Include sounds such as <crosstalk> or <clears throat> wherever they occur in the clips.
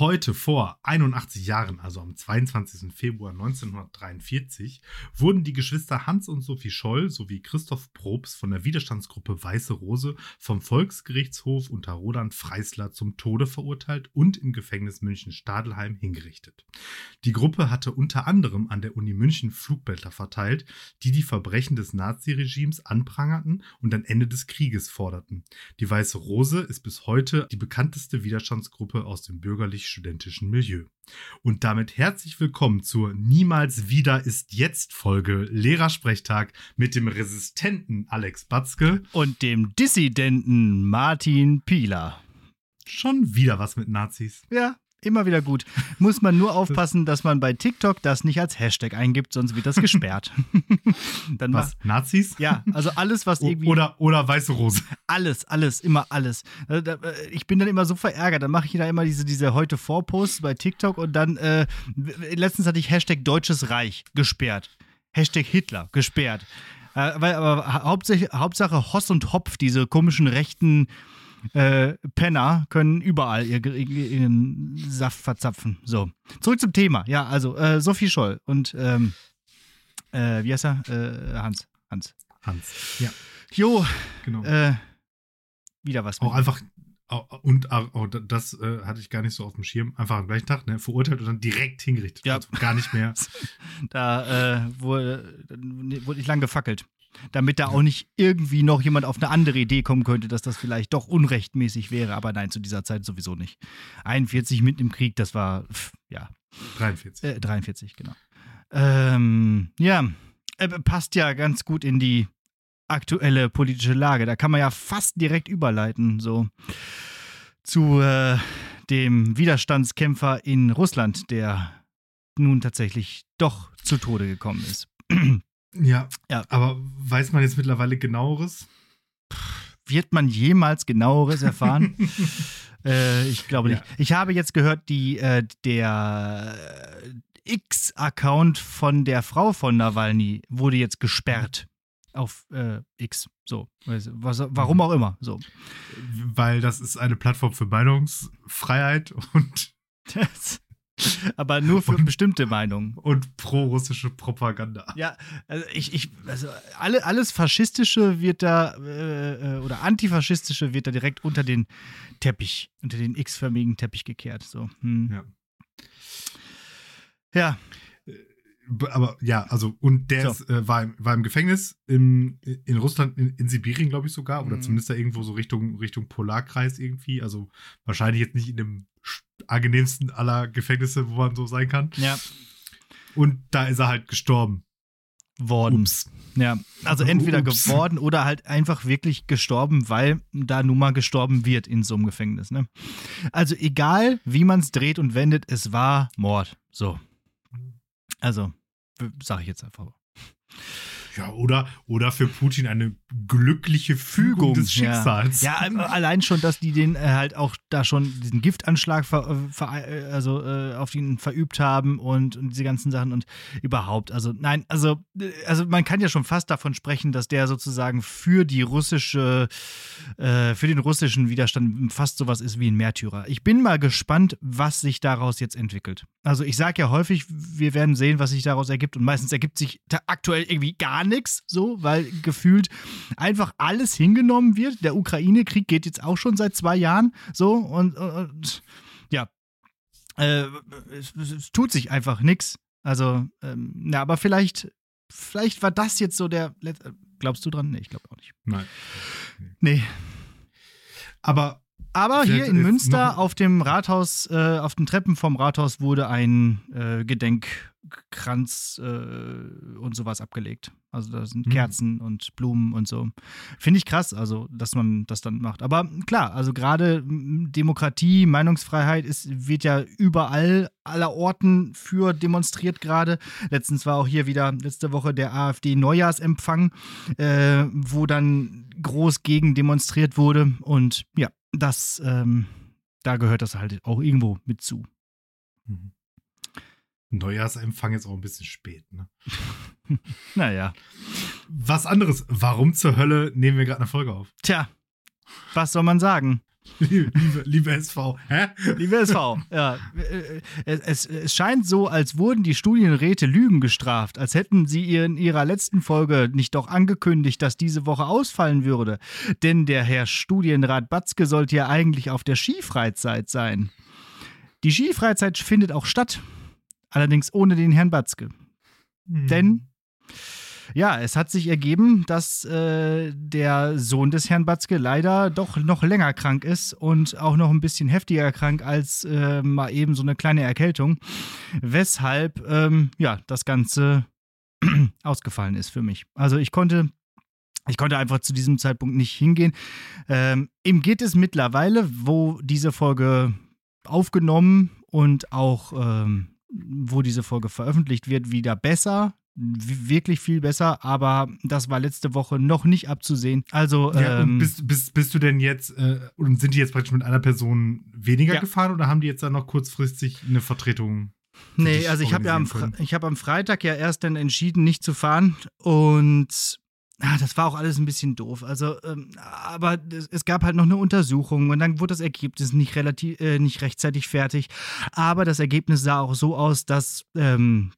Heute vor 81 Jahren, also am 22. Februar 1943, wurden die Geschwister Hans und Sophie Scholl sowie Christoph Probst von der Widerstandsgruppe Weiße Rose vom Volksgerichtshof unter Roland Freisler zum Tode verurteilt und im Gefängnis München-Stadelheim hingerichtet. Die Gruppe hatte unter anderem an der Uni München Flugblätter verteilt, die die Verbrechen des Naziregimes anprangerten und ein Ende des Krieges forderten. Die Weiße Rose ist bis heute die bekannteste Widerstandsgruppe aus dem bürgerlichen studentischen Milieu. Und damit herzlich willkommen zur Niemals wieder ist jetzt Folge Lehrersprechtag mit dem resistenten Alex Batzke und dem Dissidenten Martin Pieler. Schon wieder was mit Nazis. Ja, immer wieder gut. Muss man nur <laughs> aufpassen, dass man bei TikTok das nicht als Hashtag eingibt, sonst wird das <laughs> gesperrt. <laughs> Dann was? Nazis? Ja, also alles, was irgendwie. Oder, oder weiße Rose. Alles, alles, immer alles. Äh, ich bin dann immer so verärgert. Dann mache ich da immer diese, diese heute Vorposts bei TikTok und dann äh, letztens hatte ich Hashtag Deutsches Reich gesperrt. Hashtag Hitler gesperrt. Äh, weil, aber Hauptsache, Hauptsache Hoss und Hopf, diese komischen rechten äh, Penner können überall ihr, ihren Saft verzapfen. So, zurück zum Thema. Ja, also äh, Sophie Scholl und ähm, äh, wie heißt er? Äh, Hans. Hans. Hans, ja. Jo, genau. Äh, wieder was. Auch einfach und oh, das äh, hatte ich gar nicht so auf dem Schirm. Einfach am gleichen Tag, ne, verurteilt und dann direkt hingerichtet. Ja. Also gar nicht mehr. <laughs> da äh, wurde, wurde nicht lang gefackelt damit da auch nicht irgendwie noch jemand auf eine andere Idee kommen könnte, dass das vielleicht doch unrechtmäßig wäre. Aber nein, zu dieser Zeit sowieso nicht. 41 mitten im Krieg, das war, pff, ja. 43. Äh, 43, genau. Ähm, ja, äh, passt ja ganz gut in die aktuelle politische Lage. Da kann man ja fast direkt überleiten, so zu äh, dem Widerstandskämpfer in Russland, der nun tatsächlich doch zu Tode gekommen ist. <clears throat> Ja, ja. Aber weiß man jetzt mittlerweile genaueres? Wird man jemals genaueres erfahren? <laughs> äh, ich glaube nicht. Ja. Ich habe jetzt gehört, die, äh, der X-Account von der Frau von Nawalny wurde jetzt gesperrt auf äh, X. So. Was, warum mhm. auch immer. So. Weil das ist eine Plattform für Meinungsfreiheit und. <laughs> Das, aber nur für und, bestimmte Meinungen. Und pro-russische Propaganda. Ja, also ich, ich, also alle, alles Faschistische wird da, äh, äh, oder Antifaschistische wird da direkt unter den Teppich, unter den x-förmigen Teppich gekehrt. So. Hm. Ja. Ja. Äh, aber ja, also, und der so. ist, äh, war, im, war im Gefängnis im, in Russland, in, in Sibirien, glaube ich sogar, oder mhm. zumindest da irgendwo so Richtung, Richtung Polarkreis irgendwie. Also wahrscheinlich jetzt nicht in dem angenehmsten aller Gefängnisse, wo man so sein kann. Ja. Und da ist er halt gestorben. Worden. Ups. Ja, also entweder Ups. geworden oder halt einfach wirklich gestorben, weil da nun mal gestorben wird in so einem Gefängnis. Ne? Also egal, wie man es dreht und wendet, es war Mord. So. Also, sage ich jetzt einfach. Ja, oder, oder für Putin eine glückliche Fügung, des Schicksals. Ja. ja, allein schon, dass die den äh, halt auch da schon diesen Giftanschlag ver, ver, äh, also, äh, auf ihn verübt haben und, und diese ganzen Sachen und überhaupt. Also, nein, also, äh, also man kann ja schon fast davon sprechen, dass der sozusagen für die russische, äh, für den russischen Widerstand fast sowas ist wie ein Märtyrer. Ich bin mal gespannt, was sich daraus jetzt entwickelt. Also, ich sage ja häufig, wir werden sehen, was sich daraus ergibt und meistens ergibt sich aktuell irgendwie gar nichts, so, weil gefühlt einfach alles hingenommen wird. Der Ukraine-Krieg geht jetzt auch schon seit zwei Jahren, so, und, und, ja, äh, es, es, tut sich einfach nichts. Also, ähm, ja, aber vielleicht, vielleicht war das jetzt so der. Glaubst du dran? Nee, ich glaube auch nicht. Nein. Nee. Aber aber hier in Münster auf dem Rathaus, äh, auf den Treppen vom Rathaus wurde ein äh, Gedenkkranz äh, und sowas abgelegt. Also da sind mhm. Kerzen und Blumen und so. Finde ich krass, also dass man das dann macht. Aber klar, also gerade Demokratie, Meinungsfreiheit ist, wird ja überall aller Orten für demonstriert gerade. Letztens war auch hier wieder letzte Woche der AfD Neujahrsempfang, äh, wo dann groß gegen demonstriert wurde. Und ja, das, ähm, da gehört das halt auch irgendwo mit zu. Mhm. Neujahrsempfang ist auch ein bisschen spät, ne? <laughs> naja. Was anderes. Warum zur Hölle nehmen wir gerade eine Folge auf? Tja, was soll man sagen? Liebe, liebe SV. Hä? Liebe SV, ja. Es, es, es, scheint so, als wurden die Studienräte Lügen gestraft, als hätten sie in ihrer letzten Folge nicht doch angekündigt, dass diese Woche ausfallen würde. Denn der Herr Studienrat Batzke sollte ja eigentlich auf der Skifreizeit sein. Die Skifreizeit findet auch statt, allerdings ohne den Herrn Batzke. Hm. Denn ja, es hat sich ergeben, dass äh, der Sohn des Herrn Batzke leider doch noch länger krank ist und auch noch ein bisschen heftiger krank als äh, mal eben so eine kleine Erkältung. Weshalb, ähm, ja, das Ganze <clears throat> ausgefallen ist für mich. Also ich konnte ich konnte einfach zu diesem Zeitpunkt nicht hingehen. Ähm, ihm geht es mittlerweile, wo diese Folge aufgenommen und auch ähm, wo diese Folge veröffentlicht wird, wieder besser wirklich viel besser, aber das war letzte Woche noch nicht abzusehen. Also ja, ähm, bist, bist, bist du denn jetzt äh, und sind die jetzt praktisch mit einer Person weniger ja. gefahren oder haben die jetzt dann noch kurzfristig eine Vertretung? Nee, also ich habe ja am, ich hab am Freitag ja erst dann entschieden, nicht zu fahren und Ah, das war auch alles ein bisschen doof. Also, ähm, aber es gab halt noch eine Untersuchung und dann wurde das Ergebnis nicht relativ, äh, nicht rechtzeitig fertig. Aber das Ergebnis sah auch so aus, dass ähm,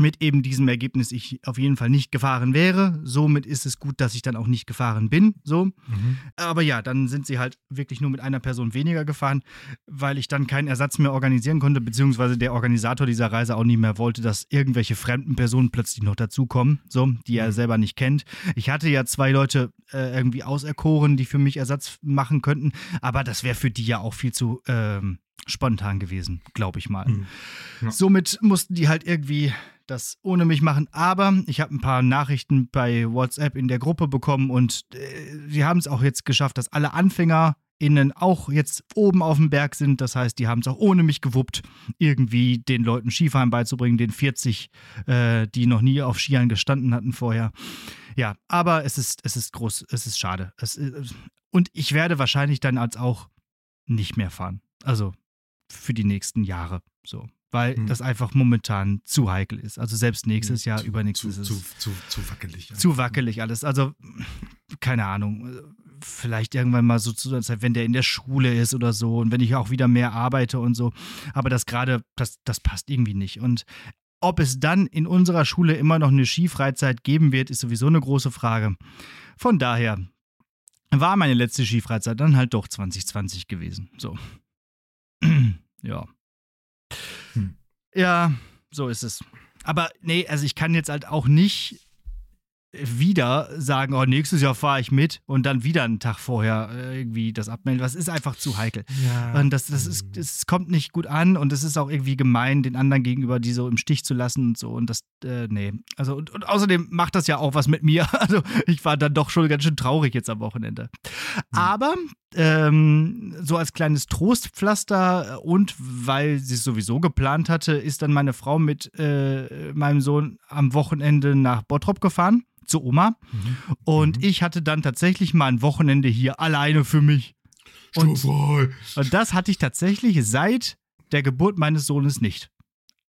mit eben diesem Ergebnis ich auf jeden Fall nicht gefahren wäre. Somit ist es gut, dass ich dann auch nicht gefahren bin. So. Mhm. Aber ja, dann sind sie halt wirklich nur mit einer Person weniger gefahren, weil ich dann keinen Ersatz mehr organisieren konnte, beziehungsweise der Organisator dieser Reise auch nicht mehr wollte, dass irgendwelche fremden Personen plötzlich noch dazukommen, so, die er mhm. selber nicht kennt. Ich hatte ja zwei Leute äh, irgendwie auserkoren, die für mich Ersatz machen könnten, aber das wäre für die ja auch viel zu. Ähm, spontan gewesen, glaube ich mal. Mhm. Ja. Somit mussten die halt irgendwie das ohne mich machen. Aber ich habe ein paar Nachrichten bei WhatsApp in der Gruppe bekommen und äh, sie haben es auch jetzt geschafft, dass alle AnfängerInnen auch jetzt oben auf dem Berg sind. Das heißt, die haben es auch ohne mich gewuppt, irgendwie den Leuten Skifahren beizubringen, den 40, äh, die noch nie auf Skiern gestanden hatten vorher. Ja, aber es ist, es ist groß, es ist schade. Es, äh, und ich werde wahrscheinlich dann als auch nicht mehr fahren. Also für die nächsten Jahre. So weil hm. das einfach momentan zu heikel ist. Also selbst nächstes Jahr, zu, übernächstes zu, ist zu, zu, zu wackelig. Zu wackelig alles. Also keine Ahnung. Vielleicht irgendwann mal so zu Zeit, wenn der in der Schule ist oder so und wenn ich auch wieder mehr arbeite und so. Aber das gerade, das, das passt irgendwie nicht. Und ob es dann in unserer Schule immer noch eine Skifreizeit geben wird, ist sowieso eine große Frage. Von daher war meine letzte Skifreizeit dann halt doch 2020 gewesen. So. <clears throat> ja. Hm. Ja, so ist es. Aber nee, also ich kann jetzt halt auch nicht wieder sagen, oh, nächstes Jahr fahre ich mit und dann wieder einen Tag vorher äh, irgendwie das abmelden. Das ist einfach zu heikel. Ja. Und das, das, ist, hm. das kommt nicht gut an und es ist auch irgendwie gemein, den anderen gegenüber die so im Stich zu lassen und so. Und das, äh, nee. Also, und, und außerdem macht das ja auch was mit mir. <laughs> Also, ich war dann doch schon ganz schön traurig jetzt am Wochenende. Mhm. Aber ähm, so als kleines Trostpflaster und weil sie es sowieso geplant hatte, ist dann meine Frau mit äh, meinem Sohn am Wochenende nach Bottrop gefahren zu Oma. Mhm. Und mhm. ich hatte dann tatsächlich mal ein Wochenende hier alleine für mich. Und, und das hatte ich tatsächlich seit der Geburt meines Sohnes nicht.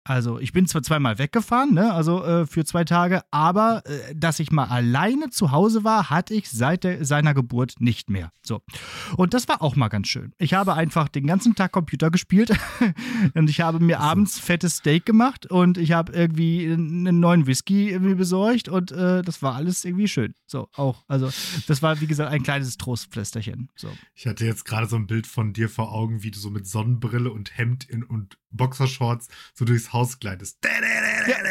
Also ich bin zwar zweimal weggefahren, ne, also äh, für zwei Tage, aber äh, dass ich mal alleine zu Hause war, hatte ich seit der, seiner Geburt nicht mehr. So. Und das war auch mal ganz schön. Ich habe einfach den ganzen Tag Computer gespielt <laughs> und ich habe mir abends fettes Steak gemacht und ich habe irgendwie einen neuen Whisky irgendwie besorgt und äh, das war alles irgendwie schön. So, auch. Also das war, wie gesagt, ein kleines Trostpflästerchen. So. Ich hatte jetzt gerade so ein Bild von dir vor Augen, wie du so mit Sonnenbrille und Hemd in, und Boxershorts so durchs Haus Ja.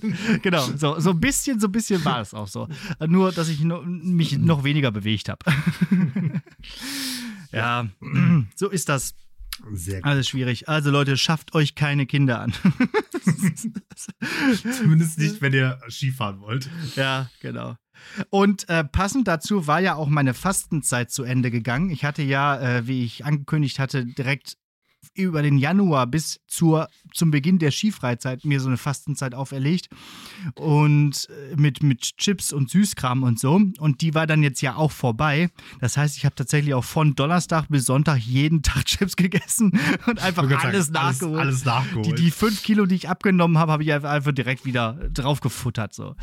<laughs> genau, so, so ein bisschen, so ein bisschen war es auch so. Nur, dass ich no, mich noch weniger bewegt habe. <laughs> ja, <clears throat> so ist das. Sehr gut. Alles schwierig. Also Leute, schafft euch keine Kinder an. <laughs> Zumindest nicht, wenn ihr Skifahren wollt. Ja, genau. Und äh, passend dazu war ja auch meine Fastenzeit zu Ende gegangen. Ich hatte ja, äh, wie ich angekündigt hatte, direkt über den Januar bis zur, zum Beginn der Skifreizeit mir so eine Fastenzeit auferlegt und äh, mit, mit Chips und Süßkram und so. Und die war dann jetzt ja auch vorbei. Das heißt, ich habe tatsächlich auch von Donnerstag bis Sonntag jeden Tag <laughs> Chips gegessen und einfach alles sagen, nachgeholt. Alles, alles nachgeholt. Die, die fünf Kilo, die ich abgenommen habe, habe ich einfach direkt wieder drauf gefuttert. So.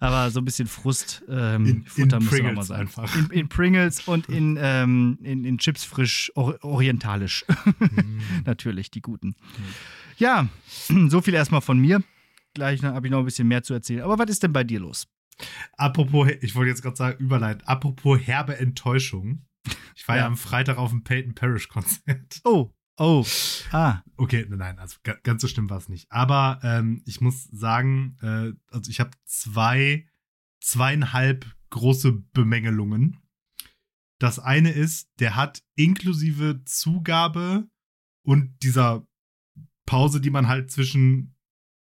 Aber so ein bisschen Frust ähm, In- in futtern muss auch mal Pringles sein. einfach. In, in Pringles und in, ähm, in, in Chips frisch or orientalisch. <laughs> Mhm. Natürlich, die guten. Ja, <clears throat> so viel erstmal von mir. Gleich habe ich noch ein bisschen mehr zu erzählen. Aber was ist denn bei dir los? Apropos, ich wollte jetzt gerade sagen, überleiten. Apropos herbe Enttäuschung. Ich war ja, Ja. am Freitag auf dem Peyton Parrish Konzert. Oh, oh, ah, Okay, nein, also ga- ganz so schlimm war es nicht. Aber ähm, ich muss sagen, äh, also ich habe zwei, zweieinhalb große Bemängelungen. Das eine ist, der hat inklusive Zugabe und dieser Pause, die man halt zwischen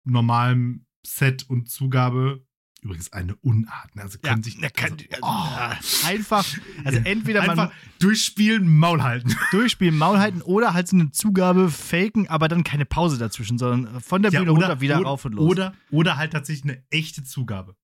normalem Set und Zugabe, übrigens eine Unart, ne? also können sich na, kann, also, also, einfach, also <laughs> entweder man einfach durchspielen, Maul halten. <laughs> durchspielen, Maul halten oder halt so eine Zugabe faken, aber dann keine Pause dazwischen, sondern von der Bühne runter wieder oder, rauf und los. Oder, oder halt tatsächlich eine echte Zugabe.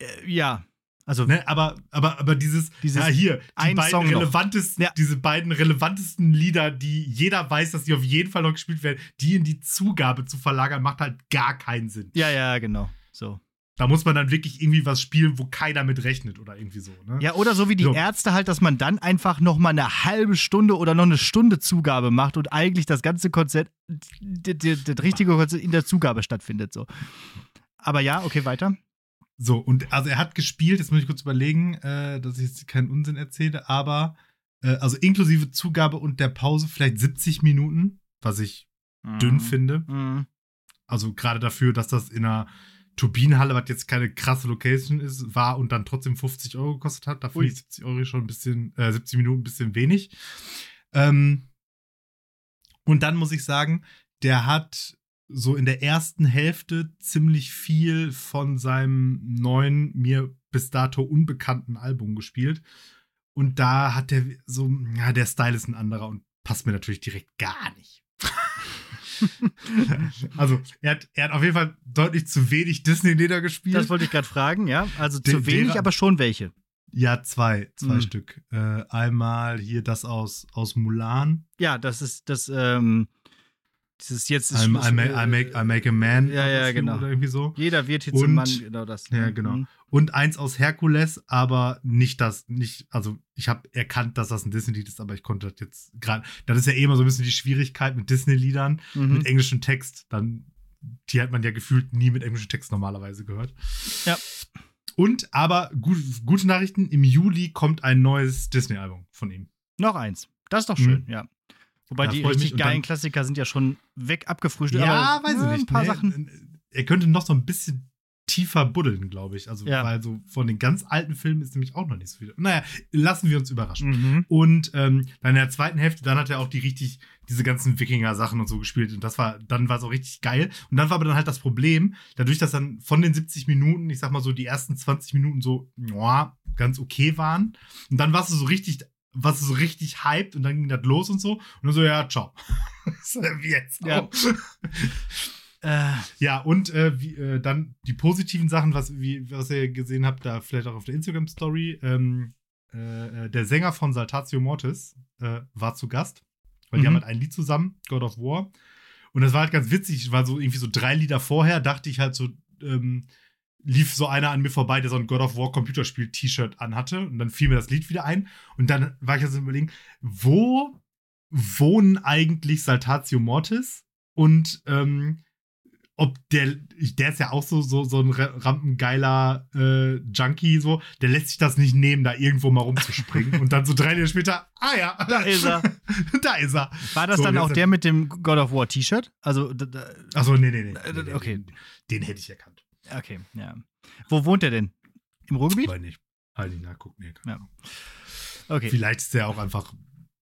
Äh, ja, also Ne, aber, aber, aber dieses, Dieses ja, hier, die beiden Song relevantesten, Ja. diese beiden relevantesten Lieder, die jeder weiß, dass die auf jeden Fall noch gespielt werden, die in die Zugabe zu verlagern, macht halt gar keinen Sinn. ja, ja, genau, so. Da muss man dann wirklich irgendwie was spielen, wo keiner mit rechnet oder irgendwie so. Ne? Ja, oder so wie die So. Ärzte halt, dass man dann einfach noch mal eine halbe Stunde oder noch eine Stunde Zugabe macht und eigentlich das ganze Konzert, das richtige Konzert in der Zugabe stattfindet, so. Aber ja, okay, weiter. So, und also er hat gespielt, jetzt muss ich kurz überlegen, äh, dass ich jetzt keinen Unsinn erzähle, aber äh, also inklusive Zugabe und der Pause vielleicht 70 Minuten, was ich dünn finde. Mhm. Also gerade dafür, dass das in einer Turbinenhalle, was jetzt keine krasse Location ist, war und dann trotzdem 50 Euro gekostet hat. Da finde ich 70 Euro schon ein bisschen, äh, 70 Minuten ein bisschen wenig. Ähm, und dann muss ich sagen, der hat so in der ersten Hälfte ziemlich viel von seinem neuen, mir bis dato unbekannten Album gespielt. Und da hat der so, ja, der Style ist ein anderer und passt mir natürlich direkt gar nicht. <laughs> also, er hat, er hat auf jeden Fall deutlich zu wenig Disney-Lieder gespielt. Das wollte ich gerade fragen, ja. Also De- zu wenig, aber schon welche. ja, zwei, zwei Mhm. Stück. Äh, einmal hier das aus, aus Mulan. Ja, das ist das, ähm, dieses jetzt ist I, Schluss, I, make, I, make, I make a man. Ja, ja, genau. Oder irgendwie so. Jeder wird jetzt Und- ein Mann, genau das. Ja, genau. Mhm. Und eins aus Herkules, aber nicht das, nicht, also ich habe erkannt, dass das ein Disney-Lied ist, aber ich konnte das jetzt gerade, das ist ja eh immer so ein bisschen die Schwierigkeit mit Disney-Liedern, Mhm. mit englischem Text, dann, die hat man ja gefühlt nie mit englischem Text normalerweise gehört. Ja. Und, aber gut, gute Nachrichten, im Juli kommt ein neues Disney-Album von ihm. Noch eins. Das ist doch schön, Mhm. ja. Wobei Da die richtig geilen Klassiker sind ja schon weg abgefrühstückt. Ja, aber, weiß ich nicht. Ein paar Nee, Sachen. Er könnte noch so ein bisschen tiefer buddeln, glaube ich. Also, Ja. weil so von den ganz alten Filmen ist nämlich auch noch nicht so viel. Naja, lassen wir uns überraschen. Mhm. Und ähm, dann in der zweiten Hälfte, dann hat er auch die richtig, diese ganzen Wikinger-Sachen und so gespielt. Und das war, dann war es auch richtig geil. Und dann war aber dann halt das Problem, dadurch, dass dann von den 70 Minuten, ich sag mal so, die ersten 20 Minuten so, ja, ganz okay waren. Und dann warst du so richtig, du so richtig hyped und dann ging das los und so. Und dann so, ja, ciao. <laughs> Wie jetzt? Ja. <laughs> Äh, Ja, und äh, wie, äh, dann die positiven Sachen, was, wie, was ihr gesehen habt, da vielleicht auch auf der Instagram-Story. Ähm, äh, äh, der Sänger von Saltatio Mortis äh, war zu Gast, weil die Mhm. haben halt ein Lied zusammen, God of War. Und das war halt ganz witzig, war so irgendwie so drei Lieder vorher, dachte ich halt so, ähm, lief so einer an mir vorbei, der so ein God of War Computerspiel-T-Shirt anhatte. Und dann fiel mir das Lied wieder ein. Und dann war ich also überlegen, wo wohnen eigentlich Saltatio Mortis? Und ähm, ob der, der ist ja auch so, so, so ein ra- rampengeiler äh, Junkie, so, der lässt sich das nicht nehmen, da irgendwo mal rumzuspringen. <laughs> und dann so drei Jahre später, ah ja, Da ist er. <laughs> da ist er. war das So, dann jetzt- auch der mit dem God of War T-Shirt? Also, d- d- Achso, nee, nee, nee. Äh, okay. Den, den hätte ich erkannt. Okay, ja. Wo wohnt er denn? Im Ruhrgebiet? Weil nicht. Halt nicht nachgucken. Nee, Ja. Okay. Vielleicht ist er auch einfach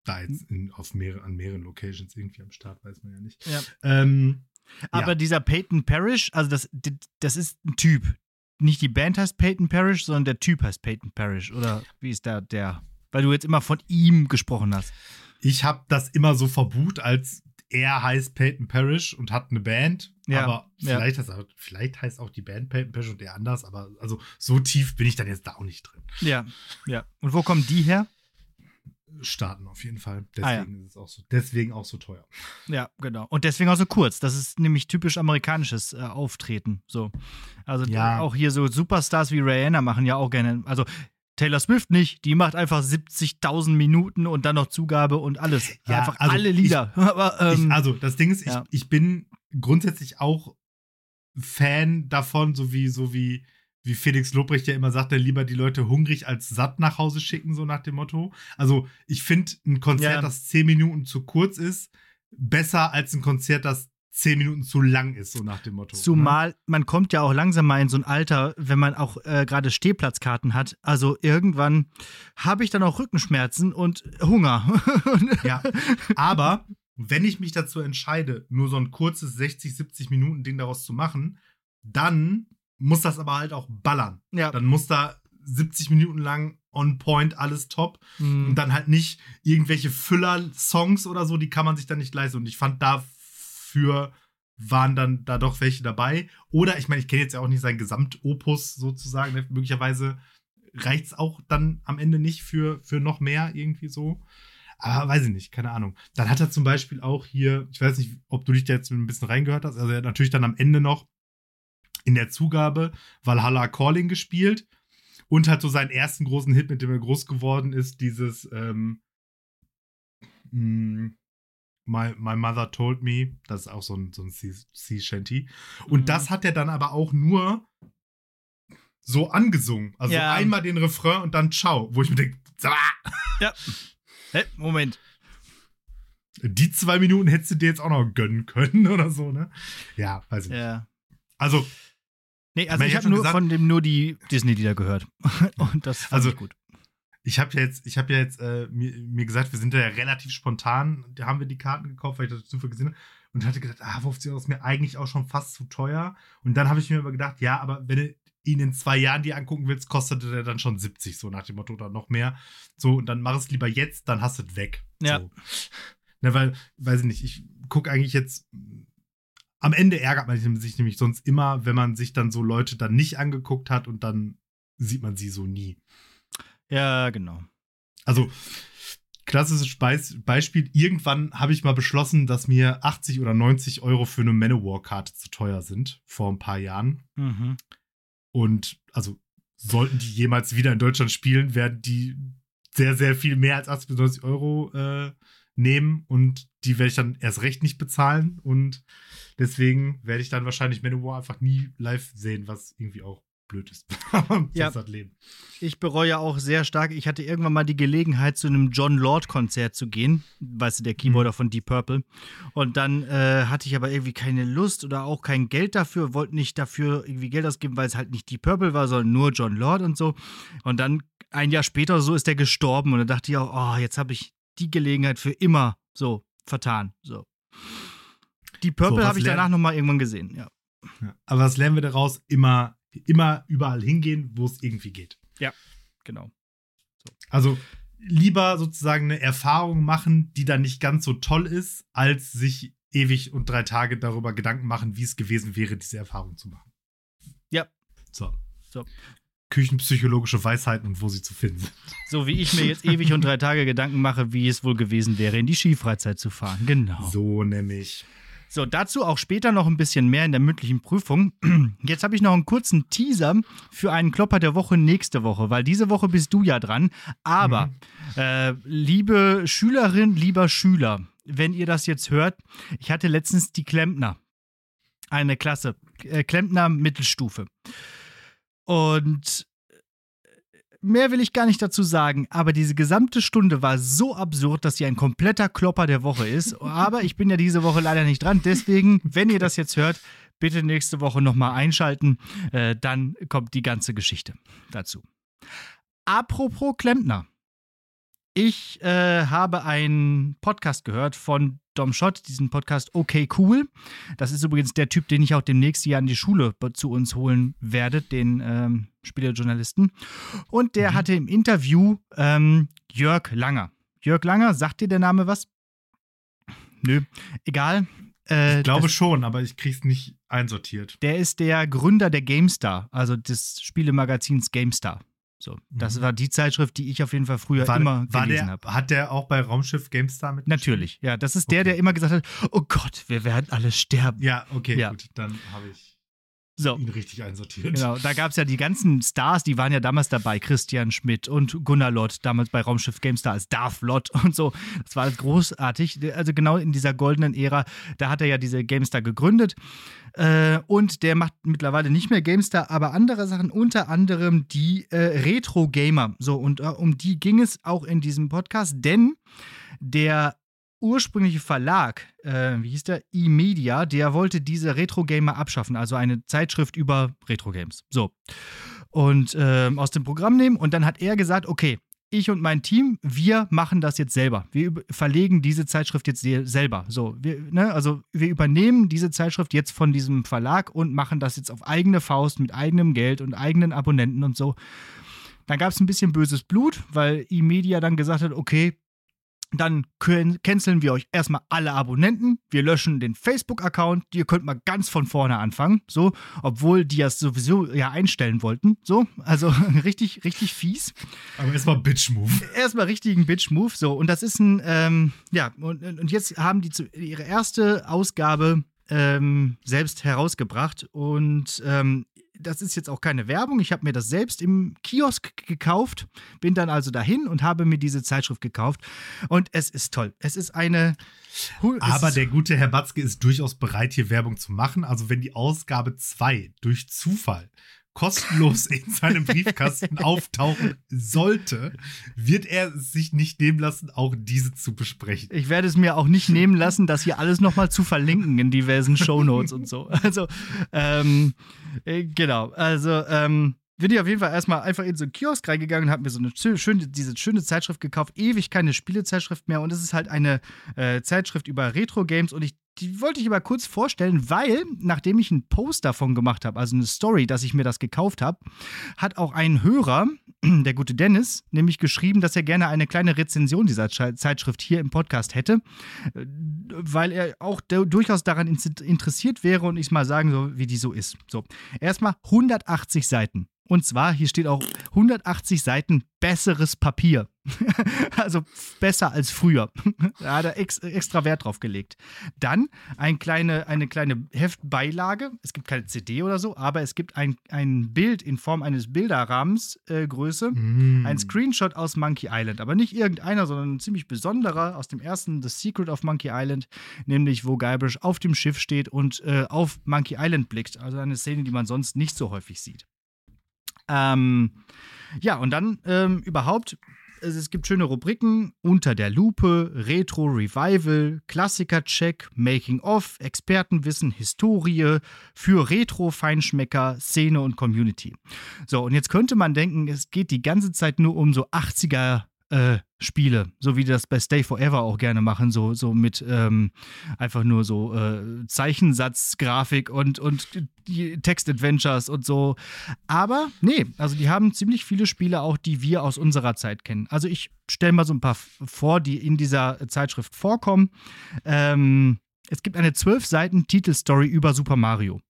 da jetzt in, auf mehrere, an mehreren Locations irgendwie am Start, weiß man ja nicht. Ja. Ähm, Aber Ja. dieser Peyton Parrish, also das, das ist ein Typ. Nicht die Band heißt Peyton Parrish, sondern der Typ heißt Peyton Parrish. Oder wie ist da der? Weil du jetzt immer von ihm gesprochen hast. Ich habe das immer so verbucht, als er heißt Peyton Parrish und hat eine Band. Ja, aber ja. vielleicht, heißt, auch- vielleicht heißt auch die Band Peyton Parrish und er anders. Aber also so tief bin ich dann jetzt da auch nicht drin. Ja, ja. Und wo kommen die her? Starten auf jeden Fall. Ah, ja. Deswegen ist es auch so, deswegen auch so teuer. Ja, genau. Und deswegen auch so kurz. Das ist nämlich typisch amerikanisches äh, Auftreten. So. Also Ja. auch hier so Superstars wie Rihanna machen ja auch gerne. Also Taylor Swift nicht, die macht einfach 70.000 Minuten und dann noch Zugabe und alles. Ja, einfach also alle ich- Lieder. <laughs> Aber, ähm, ich, also, das Ding ist, ja. ich, ich bin grundsätzlich auch Fan davon, so wie, so wie, wie Felix Lobrecht ja immer sagt, der lieber die Leute hungrig als satt nach Hause schicken, so nach dem Motto. Also, ich finde ein Konzert, Ja. das zehn Minuten zu kurz ist, besser als ein Konzert, das zehn Minuten zu lang ist, so nach dem Motto. ne? Zumal man kommt ja auch langsam mal in so ein Alter, wenn man auch äh, gerade Stehplatzkarten hat. Also irgendwann habe ich dann auch Rückenschmerzen und Hunger. <laughs> Ja, aber wenn ich mich dazu entscheide, nur so ein kurzes 60, 70 Minuten Ding daraus zu machen, dann muss das aber halt auch ballern. ja. Dann muss da 70 Minuten lang on point alles top Mm. und dann halt nicht irgendwelche Füller-Songs oder so, die kann man sich dann nicht leisten. Und ich fand dafür waren dann da doch welche dabei. Oder ich meine, ich kenne jetzt ja auch nicht sein Gesamtopus sozusagen. ne? Möglicherweise reicht es auch dann am Ende nicht für, für noch mehr irgendwie so. Aber weiß ich nicht, keine Ahnung. Dann hat er zum Beispiel auch hier, ich weiß nicht, ob du dich da jetzt ein bisschen reingehört hast, also er hat natürlich dann am Ende noch in der Zugabe Valhalla Calling gespielt und hat so seinen ersten großen Hit, mit dem er groß geworden ist, dieses ähm, mh, My, My Mother Told Me, das ist auch so ein, so ein Sea, Shanty. Und Mhm. das hat er dann aber auch nur so angesungen. Also Ja. einmal den Refrain und dann Ciao, wo ich mir denke, Hä? Moment. die zwei Minuten hättest du dir jetzt auch noch gönnen können <laughs> oder so, ne? Ja, weiß ich nicht. Ja. Also, Nee, also ich ich hab habe nur gesagt- von dem nur die Disney-Lieder gehört. <laughs> Und das fand Also- ich gut. Ich habe ja jetzt, ich habe ja jetzt äh, mir, mir gesagt, wir sind da ja relativ spontan, da haben wir die Karten gekauft, weil ich das zufällig gesehen habe. Und hatte gedacht, ah, 50 Euro ist mir eigentlich auch schon fast zu teuer. Und dann habe ich mir aber gedacht, ja, aber wenn du ihn in zwei Jahren dir angucken willst, kostet der dann schon 70, so nach dem Motto oder noch mehr. So, und dann mach es lieber jetzt, dann hast du es weg. Ja. So. Ne, weil, weiß ich nicht, ich gucke eigentlich jetzt. Am Ende ärgert man sich nämlich sonst immer, wenn man sich dann so Leute dann nicht angeguckt hat und dann sieht man sie so nie. Ja, genau. Also, klassisches Beis Beispiel. Irgendwann habe ich mal beschlossen, dass mir 80 oder 90 Euro für eine Manowar-Karte zu teuer sind, vor ein paar Jahren. Mhm. Und also, sollten die jemals wieder in Deutschland spielen, werden die sehr, sehr viel mehr als 80 bis 90 Euro äh, nehmen. Und die werde ich dann erst recht nicht bezahlen. Und deswegen werde ich dann wahrscheinlich Manowar einfach nie live sehen, was irgendwie auch blöd ist. <laughs> Ja. das Leben. Ich bereue auch sehr stark, ich hatte irgendwann mal die Gelegenheit, zu einem John Lord-Konzert zu gehen. Weißt du, der Keyboarder von Deep Purple. Und dann äh, hatte ich aber irgendwie keine Lust oder auch kein Geld dafür, wollte nicht dafür irgendwie Geld ausgeben, weil es halt nicht Deep Purple war, sondern nur John Lord und so. Und dann ein Jahr später so ist der gestorben und dann dachte ich auch, oh, jetzt habe ich die Gelegenheit für immer so vertan. So. Deep Purple was habe ich danach nochmal irgendwann gesehen, ja. Ja. Aber was lernen wir daraus? Immer, immer überall hingehen, wo es irgendwie geht. Genau. Also lieber sozusagen eine Erfahrung machen, die dann nicht ganz so toll ist, als sich ewig und drei Tage darüber Gedanken machen, wie es gewesen wäre, diese Erfahrung zu machen. Ja. So. So. Küchenpsychologische Weisheiten und wo sie zu finden sind. So wie ich mir jetzt ewig und drei Tage Gedanken mache, wie es wohl gewesen wäre, in die Skifreizeit zu fahren. Genau. So nämlich. So, dazu auch später noch ein bisschen mehr in der mündlichen Prüfung. <clears throat> Jetzt habe ich noch einen kurzen Teaser für einen Klopper der Woche nächste Woche, weil diese Woche bist du ja dran. Aber, Mhm. äh, liebe Schülerin, lieber Schüler, wenn ihr das jetzt hört, ich hatte letztens die Klempner. Eine Klasse. Äh, Klempner Mittelstufe. Und mehr will ich gar nicht dazu sagen, aber diese gesamte Stunde war so absurd, dass sie ein kompletter Klopper der Woche ist. Aber ich bin ja diese Woche leider nicht dran. Deswegen, wenn ihr das jetzt hört, bitte nächste Woche nochmal einschalten. Äh, dann kommt die ganze Geschichte dazu. Apropos Klempner. Ich äh, habe einen Podcast gehört von Dom Schott, diesen Podcast Okay Cool. Das ist übrigens der Typ, den ich auch demnächst hier an die Schule zu uns holen werde, den ähm, Spielerjournalisten. Und der Mhm. hatte im Interview ähm, Jörg Langer. Jörg Langer, sagt dir der Name was? Nö, egal. Äh, ich glaube das, schon, aber ich krieg's nicht einsortiert. Der ist der Gründer der GameStar, also des Spielemagazins GameStar. So, das mhm. war die Zeitschrift, die ich auf jeden Fall früher war, immer war gelesen habe. Hat der auch bei Raumschiff GameStar mit? Natürlich, ja. Das ist der, okay. der immer gesagt hat: Oh Gott, wir werden alle sterben. Ja, okay, ja. gut, dann habe ich so. ihn richtig einsortiert. Genau, da gab es ja die ganzen Stars, die waren ja damals dabei. Christian Schmidt und Gunnar Lott, damals bei Raumschiff GameStar als Darth Lott und so. Das war alles großartig. Also genau in dieser goldenen Ära, da hat er ja diese GameStar gegründet. Äh, und der macht mittlerweile nicht mehr GameStar, aber andere Sachen, unter anderem die äh, Retro Gamer. So, und äh, um die ging es auch in diesem Podcast, denn der ursprüngliche Verlag, äh, wie hieß der? E-Media, der wollte diese Retro Gamer abschaffen, also eine Zeitschrift über Retro Games. So. Und äh, aus dem Programm nehmen. Und dann hat er gesagt: Okay, ich und mein Team, wir machen das jetzt selber. Wir verlegen diese Zeitschrift jetzt selber. So, wir, ne, also wir übernehmen diese Zeitschrift jetzt von diesem Verlag und machen das jetzt auf eigene Faust mit eigenem Geld und eigenen Abonnenten und so. Dann gab es ein bisschen böses Blut, weil E-Media dann gesagt hat, okay, dann canceln wir euch erstmal alle Abonnenten. Wir löschen den Facebook-Account. Ihr könnt mal ganz von vorne anfangen. So, obwohl die das sowieso ja einstellen wollten. So, also <laughs> richtig, richtig fies. Aber erstmal Bitch-Move. Erstmal richtigen Bitch-Move. So, und das ist ein, ähm, ja, und, und jetzt haben die zu, ihre erste Ausgabe ähm, selbst herausgebracht. Und ähm, das ist jetzt auch keine Werbung. Ich habe mir das selbst im Kiosk gekauft, bin dann also dahin und habe mir diese Zeitschrift gekauft. Und es ist toll. Es ist eine. Aber der gute Herr Batzke ist durchaus bereit, hier Werbung zu machen. Also, wenn die Ausgabe 2 durch Zufall kostenlos in seinem Briefkasten <laughs> auftauchen sollte, wird er sich nicht nehmen lassen, auch diese zu besprechen. Ich werde es mir auch nicht nehmen lassen, das hier alles nochmal zu verlinken in diversen Shownotes und so. <laughs> Also, ähm, äh, genau. Also, ähm, bin ich auf jeden Fall erstmal einfach in so einen Kiosk reingegangen und habe mir so eine schöne, diese schöne Zeitschrift gekauft. Ewig keine Spielezeitschrift mehr und es ist halt eine äh, Zeitschrift über Retro-Games und ich die wollte ich aber kurz vorstellen, weil, nachdem ich einen Post davon gemacht habe, also eine Story, dass ich mir das gekauft habe, hat auch ein Hörer, <clears throat> der gute Dennis, nämlich geschrieben, dass er gerne eine kleine Rezension dieser Zeitschrift hier im Podcast hätte, äh, weil er auch durchaus daran interessiert wäre und ich mal sagen soll, wie die so ist. So, erstmal 180 Seiten. Und zwar, hier steht auch 180 Seiten besseres Papier. <laughs> also besser als früher. <laughs> da hat er ex extra Wert drauf gelegt. Dann ein kleine, eine kleine Heftbeilage. Es gibt keine CD oder so, aber es gibt ein, ein Bild in Form eines Bilderrahmens äh, Größe. Mm. Ein Screenshot aus Monkey Island. Aber nicht irgendeiner, sondern ein ziemlich besonderer aus dem ersten The Secret of Monkey Island. Nämlich, wo Guybrush auf dem Schiff steht und äh, auf Monkey Island blickt. Also eine Szene, die man sonst nicht so häufig sieht. Ähm, ja, und dann ähm, überhaupt, es gibt schöne Rubriken unter der Lupe, Retro Revival, Klassiker-Check, Making-of, Expertenwissen, Historie für Retro-Feinschmecker, Szene und Community. So, und jetzt könnte man denken, es geht die ganze Zeit nur um so 80er äh, Spiele, so wie die das bei Stay Forever auch gerne machen, so, so mit ähm, einfach nur so äh, Zeichensatzgrafik und, und Text-Adventures und so. Aber nee, also die haben ziemlich viele Spiele auch, die wir aus unserer Zeit kennen. Also ich stelle mal so ein paar vor, die in dieser Zeitschrift vorkommen. Ähm, es gibt eine zwölf Seiten Titelstory über Super Mario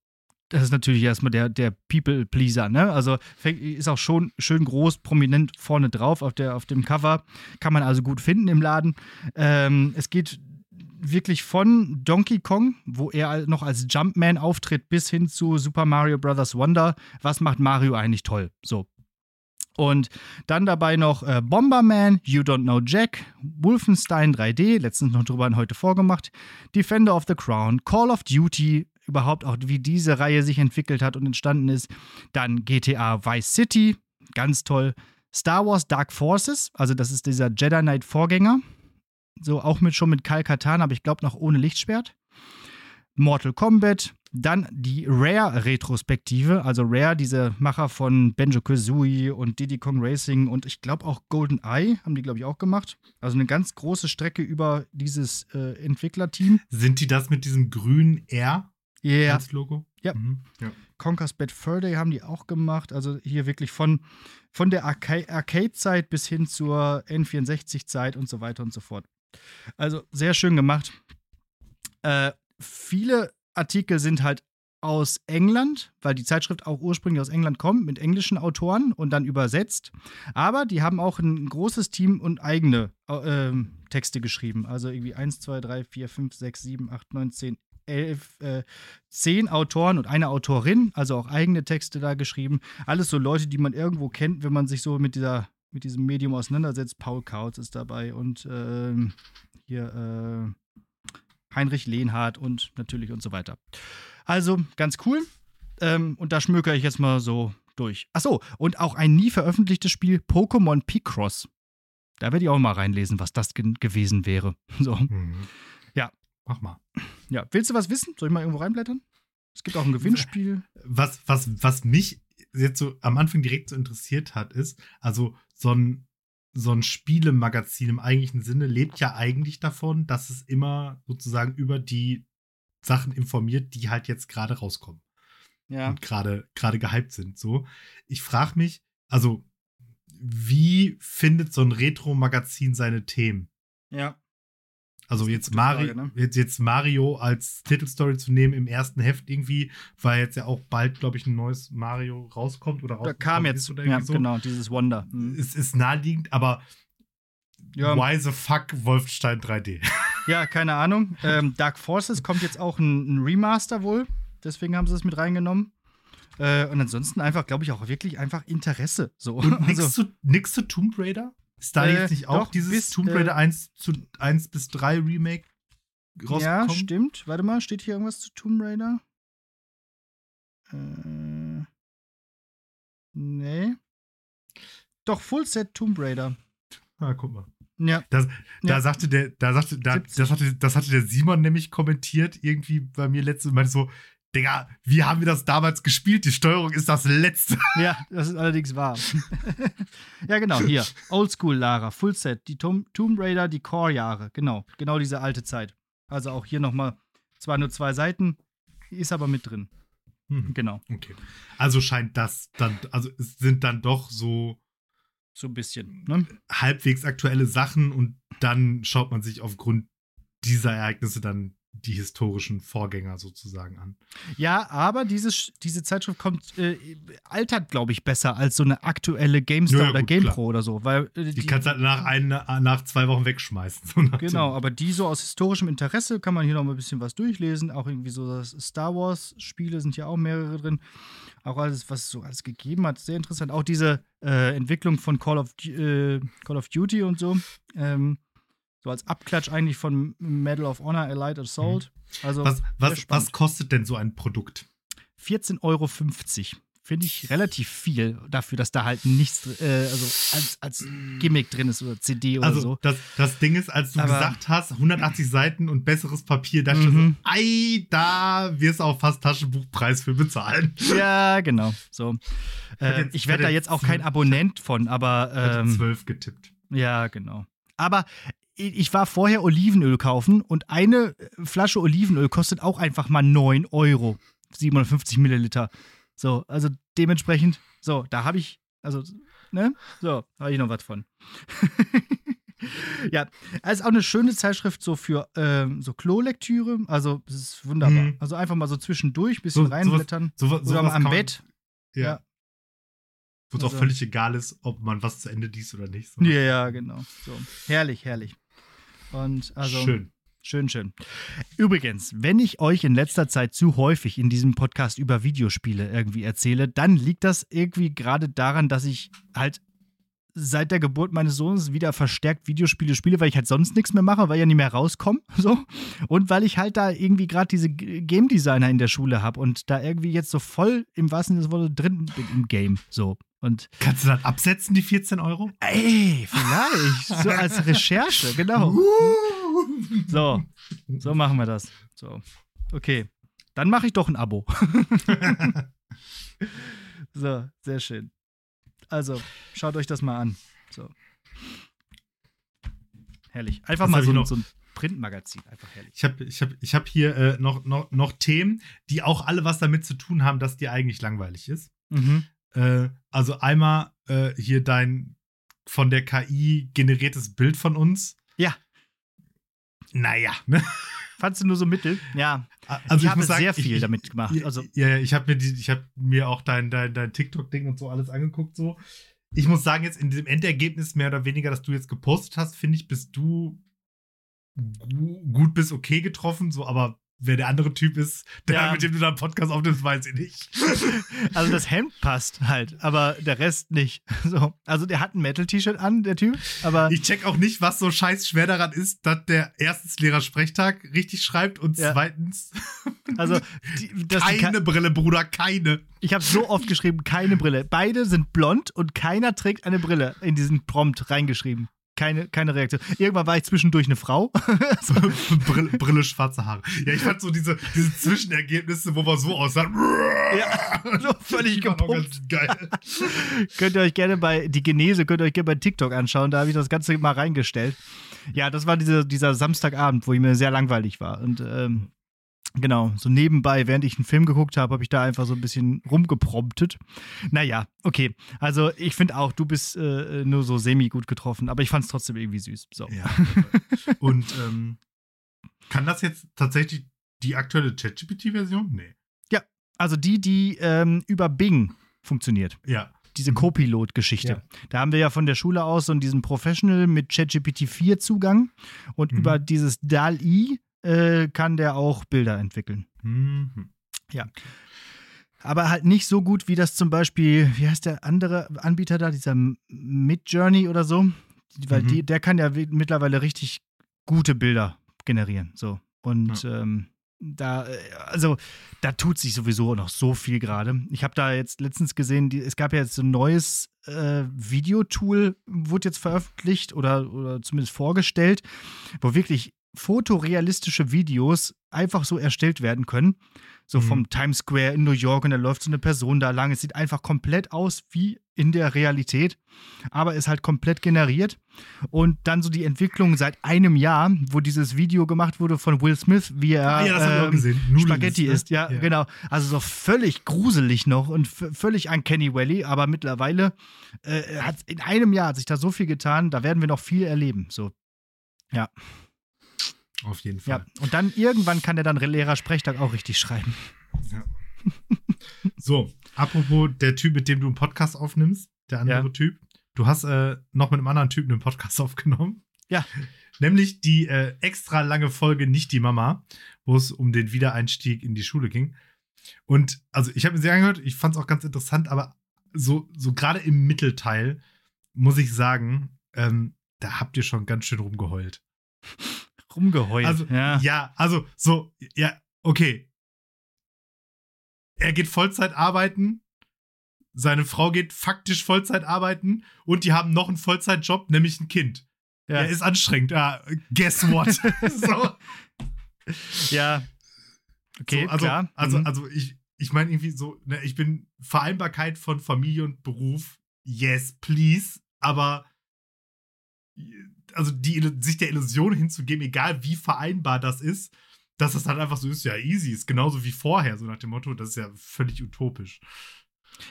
das ist natürlich erstmal der, der People-Pleaser, ne? Also ist auch schon schön groß, prominent vorne drauf auf, der, auf dem Cover. Kann man also gut finden im Laden. Ähm, es geht wirklich von Donkey Kong, wo er noch als Jumpman auftritt, bis hin zu Super Mario Bros. Wonder. Was macht Mario eigentlich toll? So. Und dann dabei noch äh, Bomberman, You Don't Know Jack, Wolfenstein 3D, letztens noch drüber heute vorgemacht, Defender of the Crown, Call of Duty, überhaupt auch, wie diese Reihe sich entwickelt hat und entstanden ist. Dann GTA Vice City, ganz toll. Star Wars Dark Forces, also das ist dieser Jedi Knight Vorgänger. So auch mit schon mit Kal Katan, aber ich glaube noch ohne Lichtschwert. Mortal Kombat, dann die Rare-Retrospektive, also Rare, diese Macher von Benjo Kazooie und Diddy Kong Racing und ich glaube auch Golden Eye haben die, glaube ich, auch gemacht. Also eine ganz große Strecke über dieses äh, Entwicklerteam. Sind die das mit diesem grünen R? Yeah. als Logo? Ja. Mhm. ja. Conker's Bad Fur Day haben die auch gemacht. Also hier wirklich von, von der Arca Arcade-Zeit bis hin zur N64-Zeit und so weiter und so fort. Also sehr schön gemacht. Äh, viele Artikel sind halt aus England, weil die Zeitschrift auch ursprünglich aus England kommt, mit englischen Autoren und dann übersetzt. Aber die haben auch ein großes Team und eigene äh, Texte geschrieben. Also irgendwie 1, 2, 3, 4, 5, 6, 7, 8, 9, 10, 11, äh, 10 Autoren und eine Autorin, also auch eigene Texte da geschrieben. Alles so Leute, die man irgendwo kennt, wenn man sich so mit dieser mit diesem Medium auseinandersetzt. Paul Kautz ist dabei und äh, hier äh, Heinrich Lehnhardt und natürlich und so weiter. Also ganz cool. Ähm, und da schmökere ich jetzt mal so durch. Achso, und auch ein nie veröffentlichtes Spiel Pokémon Picross. Da werde ich auch mal reinlesen, was das ge gewesen wäre. <laughs> So. Mhm. Ja. Mach mal. Ja, willst du was wissen? Soll ich mal irgendwo reinblättern? Es gibt auch ein Gewinnspiel. <laughs> Was, was, was mich jetzt so am Anfang direkt so interessiert hat, ist, also so ein, so ein Spielemagazin im eigentlichen Sinne lebt ja eigentlich davon, dass es immer sozusagen über die Sachen informiert, die halt jetzt gerade rauskommen. Ja. Und gerade gerade gehypt sind. So. Ich frage mich, also, wie findet so ein Retro-Magazin seine Themen? Ja. Also jetzt, Mari Frage, ne? jetzt, jetzt Mario als Titelstory zu nehmen im ersten Heft irgendwie, weil jetzt ja auch bald, glaube ich, ein neues Mario rauskommt oder rauskommt. Da kam jetzt, oder ja, so. genau, dieses Wonder. Mhm. Es ist naheliegend, aber ja. why the fuck Wolfenstein 3D? <laughs> Ja, keine Ahnung. Ähm, Dark Forces kommt jetzt auch ein, ein, Remaster wohl. Deswegen haben sie es mit reingenommen. Äh, und ansonsten einfach, glaube ich, auch wirklich einfach Interesse. So. Und nix, also, zu, nix zu Tomb Raider? Ist da äh, jetzt nicht auch doch, dieses bis, Tomb Raider äh, 1, zu, 1 bis 3 Remake rausgekommen? Ja, stimmt. Warte mal, steht hier irgendwas zu Tomb Raider? Äh, nee. Doch, Full Set Tomb Raider. Ah, guck mal. Ja. Das, da ja. sagte der, da sagte, da, das, hatte, das hatte der Simon nämlich kommentiert, irgendwie bei mir letztes Mal so, Digga, wie haben wir das damals gespielt? Die Steuerung ist das Letzte. <laughs> Ja, das ist allerdings wahr. <laughs> ja, genau, hier. Oldschool Lara, Full Set, die Tom Tomb Raider, die Core-Jahre. Genau, genau diese alte Zeit. Also auch hier nochmal, zwar nur zwei Seiten, ist aber mit drin. Hm. Genau. Okay. Also scheint das dann, also es sind dann doch so so ein bisschen. Ne? Halbwegs aktuelle Sachen und dann schaut man sich aufgrund dieser Ereignisse dann die historischen Vorgänger sozusagen an. Ja, aber dieses, diese Zeitschrift kommt, äh, altert, glaube ich, besser als so eine aktuelle GameStar ja, ja, oder GamePro oder so. Weil, äh, die, die, kannst du halt nach, ein, nach zwei Wochen wegschmeißen. So genau, aber die so aus historischem Interesse kann man hier noch mal ein bisschen was durchlesen. Auch irgendwie so das Star Wars-Spiele sind ja auch mehrere drin. Auch alles, was es so alles gegeben hat, sehr interessant. Auch diese äh, Entwicklung von Call of, äh, Call of Duty und so. Ähm, so als Abklatsch eigentlich von Medal of Honor Elite Assault. Mhm. Also was, was, was kostet denn so ein Produkt? 14,50 Euro. Finde ich relativ viel dafür, dass da halt nichts äh, also als, als Gimmick drin ist oder CD oder also, so. Das, das Ding ist, als du Aber, gesagt hast, 180 Seiten und besseres Papier, da steht mhm. so, ei, da wirst du auch fast Taschenbuchpreis für bezahlen. <laughs> Ja, genau. So. Äh, ich werde da jetzt auch kein Abonnent von, aber. Ähm, 12 getippt. Ja, genau. Aber ich war vorher Olivenöl kaufen und eine Flasche Olivenöl kostet auch einfach mal 9 Euro. 750 Milliliter. So, also dementsprechend, so, da habe ich, also, ne? So, habe ich noch was von. <laughs> ja, es ist auch eine schöne Zeitschrift so für ähm, so Klolektüre. Also, es ist wunderbar. Mhm. Also einfach mal so zwischendurch, bisschen so, reinblättern. Sowas, sowas, oder am Bett. Ja. ja. Wo es also, auch völlig egal ist, ob man was zu Ende liest oder nicht. So. Ja, ja, genau. So. Herrlich, herrlich. Und also. Schön. Schön, schön. Übrigens, wenn ich euch in letzter Zeit zu häufig in diesem Podcast über Videospiele irgendwie erzähle, dann liegt das irgendwie gerade daran, dass ich halt seit der Geburt meines Sohnes wieder verstärkt Videospiele spiele, weil ich halt sonst nichts mehr mache, weil ich ja nicht mehr rauskomme. <laughs> So. Und weil ich halt da irgendwie gerade diese Game Designer in der Schule habe und da irgendwie jetzt so voll im wahrsten Sinne des Wortes drin bin im Game. So. Und Kannst du dann absetzen, die 14 Euro? Ey, vielleicht. so als Recherche, genau. <laughs> so, so machen wir das. So, okay. Dann mache ich doch ein Abo. <laughs> so, sehr schön. Also, schaut euch das mal an. So. Herrlich. Einfach das mal so, noch, so, Printmagazin. Einfach herrlich. Ich habe ich hab, ich hab hier äh, noch, noch, noch Themen, die auch alle was damit zu tun haben, dass dir eigentlich langweilig ist. Mhm. Äh, also einmal äh, hier dein von der KI generiertes Bild von uns. Ja. Naja, ne? Fandst du nur so mittel? Ja. Also ich, habe muss sagen, sehr viel ich, damit gemacht. Also, ja, ja, ich habe mir, die, ich hab mir auch dein, dein, dein TikTok-Ding und so alles angeguckt. So. Ich muss sagen, jetzt in dem Endergebnis mehr oder weniger, das du jetzt gepostet hast, finde ich, bist du gu gut bis okay getroffen. So, aber wer der andere Typ ist, der, Ja. mit dem du da einen Podcast aufnimmst, weiß ich nicht. <laughs> also das Hemd passt halt, aber der Rest nicht. <laughs> So. Also der hat ein Metal-T-Shirt an, der Typ, aber Ich check auch nicht, was so scheiß schwer daran ist, dass der erstens Lehrer-Sprechtag richtig schreibt und Ja. zweitens <laughs> also die, keine Brille, Bruder, keine. ich habe so oft geschrieben, keine Brille. Beide sind blond und keiner trägt eine Brille in diesen Prompt reingeschrieben. Keine, keine Reaktion. Irgendwann war ich zwischendurch eine Frau. <laughs> so, Brille, Brille, schwarze Haare. Ja, ich fand so diese, diese Zwischenergebnisse, wo man so aussah. ja, <laughs> so völlig gepumpt. geil. <laughs> Könnt ihr euch gerne bei, die Genese könnt ihr euch gerne bei TikTok anschauen, da habe ich das Ganze mal reingestellt. Ja, das war diese, dieser Samstagabend, wo ich mir sehr langweilig war. Und ähm, genau, so nebenbei, während ich einen Film geguckt habe, habe ich da einfach so ein bisschen rumgepromptet. Naja, okay. Also ich finde auch, du bist äh, nur so semi-gut getroffen, aber ich fand es trotzdem irgendwie süß. So. Ja. <laughs> Und ähm, kann das jetzt tatsächlich die aktuelle ChatGPT-Version? Nee. Also die, die ähm, über Bing funktioniert. Ja. diese Mhm. Co-Pilot-Geschichte. Ja. Da haben wir ja von der Schule aus so diesen Professional mit ChatGPT 4 Zugang und Mhm. über dieses DAL-I äh, kann der auch Bilder entwickeln. Mhm. Aber halt nicht so gut wie das zum Beispiel, wie heißt der andere Anbieter da, dieser Midjourney oder so. Weil Mhm. die, der kann ja mittlerweile richtig gute Bilder generieren. So. Und ähm, da, äh, also, da tut sich sowieso noch so viel gerade. Ich habe da jetzt letztens gesehen, die, es gab ja jetzt so ein neues äh, Videotool, wurde jetzt veröffentlicht oder, oder zumindest vorgestellt, wo wirklich fotorealistische Videos einfach so erstellt werden können. So Mhm. vom Times Square in New York und da läuft so eine Person da lang. Es sieht einfach komplett aus wie in der Realität, aber ist halt komplett generiert. Und dann so die Entwicklung seit einem Jahr, wo dieses Video gemacht wurde von Will Smith, wie er ja, ähm, Spaghetti ne? isst. Ja, genau. Also so völlig gruselig noch und völlig uncanny valley, aber mittlerweile äh, hat in einem Jahr hat sich da so viel getan, da werden wir noch viel erleben. So, Auf jeden ja. Fall. Und dann irgendwann kann der dann Lehrer Sprechtag auch richtig schreiben. So, apropos der Typ, mit dem du einen Podcast aufnimmst, der andere Ja. Typ. Du hast äh, noch mit einem anderen Typen einen Podcast <laughs> aufgenommen. Ja. Nämlich die äh, extra lange Folge Nicht die Mama, wo es um den Wiedereinstieg in die Schule ging. Und also ich habe mir sehr angehört, ich fand es auch ganz interessant, aber so, so gerade im Mittelteil muss ich sagen, ähm, da habt ihr schon ganz schön rumgeheult. Rumgeheult. Also, ja. ja. also so, ja, okay. Er geht Vollzeit arbeiten, seine Frau geht faktisch Vollzeit arbeiten und die haben noch einen Vollzeitjob, nämlich ein Kind. Ja. Er ist anstrengend. Ja, guess what? <laughs> so, ja. Okay, so, also, klar. also, Mhm. also ich, ich meine irgendwie so, ne, ich bin Vereinbarkeit von Familie und Beruf, yes, please, aber also die, sich der Illusion hinzugeben, egal wie vereinbar das ist, dass das dann einfach so ist, ja, easy, ist genauso wie vorher, so nach dem Motto, das ist ja völlig utopisch.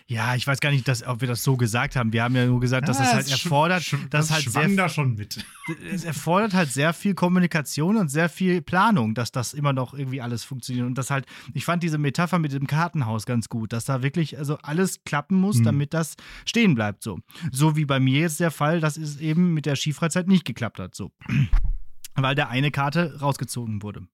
Ja, ich weiß gar nicht, dass, ob wir das so gesagt haben. Wir haben ja nur gesagt, dass das Ja, halt es schw- erfordert, dass halt schwang sehr da schon mit. es erfordert halt sehr viel Kommunikation und sehr viel Planung, dass das immer noch irgendwie alles funktioniert. Und das halt, ich fand diese Metapher mit dem Kartenhaus ganz gut, dass da wirklich also alles klappen muss, Mhm. damit das stehen bleibt. So. so wie bei mir jetzt der Fall, dass es eben mit der Skifreizeit nicht geklappt hat. So. <clears throat> Weil der eine Karte rausgezogen wurde.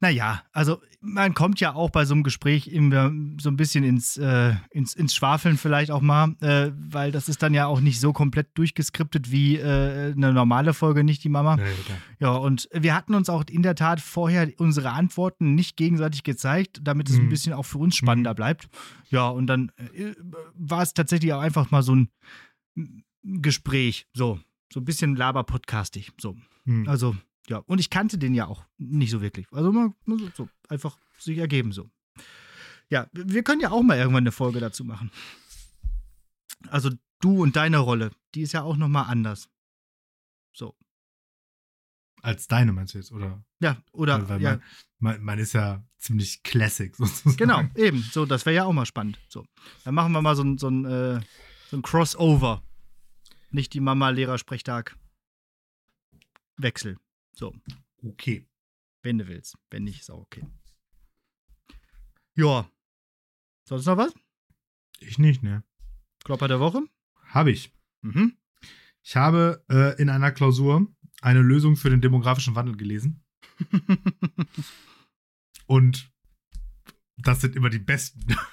Naja, also man kommt ja auch bei so einem Gespräch immer so ein bisschen ins, äh, ins, ins Schwafeln vielleicht auch mal, äh, weil das ist dann ja auch nicht so komplett durchgeskriptet wie äh, eine normale Folge, nicht die Mama. Ja, und wir hatten uns auch in der Tat vorher unsere Antworten nicht gegenseitig gezeigt, damit es ein Mhm. bisschen auch für uns spannender bleibt. Ja, und dann äh, war es tatsächlich auch einfach mal so ein Gespräch, so, so ein bisschen laber-podcastig, so. Hm. Also, ja, und ich kannte den ja auch nicht so wirklich. Also mal mal so, so einfach sich ergeben so. Ja, wir können ja auch mal irgendwann eine Folge dazu machen. Also du und deine Rolle, die ist ja auch noch mal anders. So. Als deine meinst du jetzt, oder? Ja, oder weil, ja, Mein, mein, mein ist ja ziemlich Classic <laughs> sozusagen. genau, eben. So, das wäre ja auch mal spannend. So, dann machen wir mal so ein, so ein, äh, so ein Crossover. Nicht die Mama-Lehrer-Sprechtag. Wechsel. So, Okay. wenn du willst. Wenn nicht, ist auch okay. Ja. Sonst noch was? Ich nicht, ne? Klopper der Woche? Habe ich. Mhm. Ich habe äh, in einer Klausur eine Lösung für den demografischen Wandel gelesen. <laughs> Und das sind immer die besten. <laughs>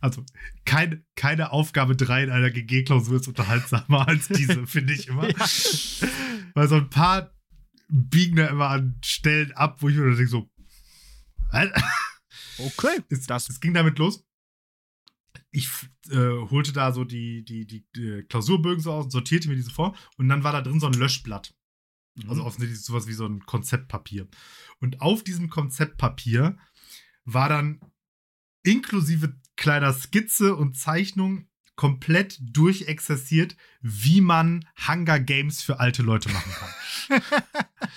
Also kein, keine Aufgabe 3 in einer GG-Klausur ist unterhaltsamer als diese, <laughs> finde ich immer. Ja. Weil so ein paar biegen da immer an Stellen ab, wo ich mir denke so, was? <laughs> Okay. <laughs> Es, Das- es ging damit los. Ich äh, holte da so die, die, die, die Klausurbögen so aus und sortierte mir diese vor. Und dann war da drin so ein Löschblatt. Also offensichtlich sowas wie so ein Konzeptpapier. Und auf diesem Konzeptpapier war dann inklusive kleiner Skizze und Zeichnung komplett durchexerziert, wie man Hunger Games für alte Leute machen kann. <laughs>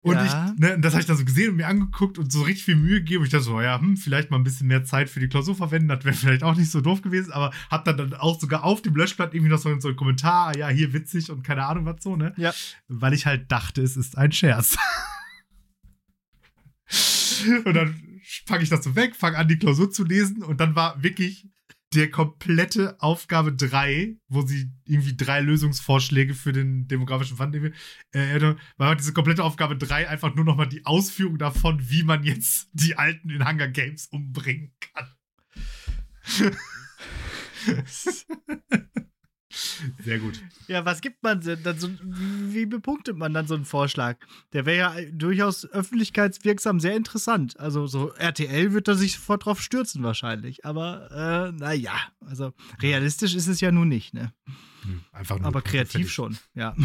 Und Ja. ich, ne, das habe ich dann so gesehen und mir angeguckt und so richtig viel Mühe gegeben. Ich dachte so, ja, hm, vielleicht mal ein bisschen mehr Zeit für die Klausur verwenden, das wäre vielleicht auch nicht so doof gewesen, aber hab dann, dann auch sogar auf dem Löschblatt irgendwie noch so, so einen Kommentar, ja, hier witzig und keine Ahnung was so, ne? Ja. Weil ich halt dachte, es ist ein Scherz. <laughs> und dann packe ich das so weg, fange an, die Klausur zu lesen und dann war wirklich der komplette Aufgabe 3, wo sie irgendwie drei Lösungsvorschläge für den demografischen Wandel äh, war diese komplette Aufgabe 3 einfach nur nochmal die Ausführung davon, wie man jetzt die Alten in Hunger Games umbringen kann. <laughs> Sehr gut. Ja, was gibt man denn dann so, wie, bepunktet man dann so einen Vorschlag? Der wäre ja durchaus öffentlichkeitswirksam sehr interessant. Also so RTL wird da sich sofort drauf stürzen wahrscheinlich. Aber äh, naja, also realistisch ist es ja nun nicht, ne? Hm, Einfach nur Aber kreativ schon, ja.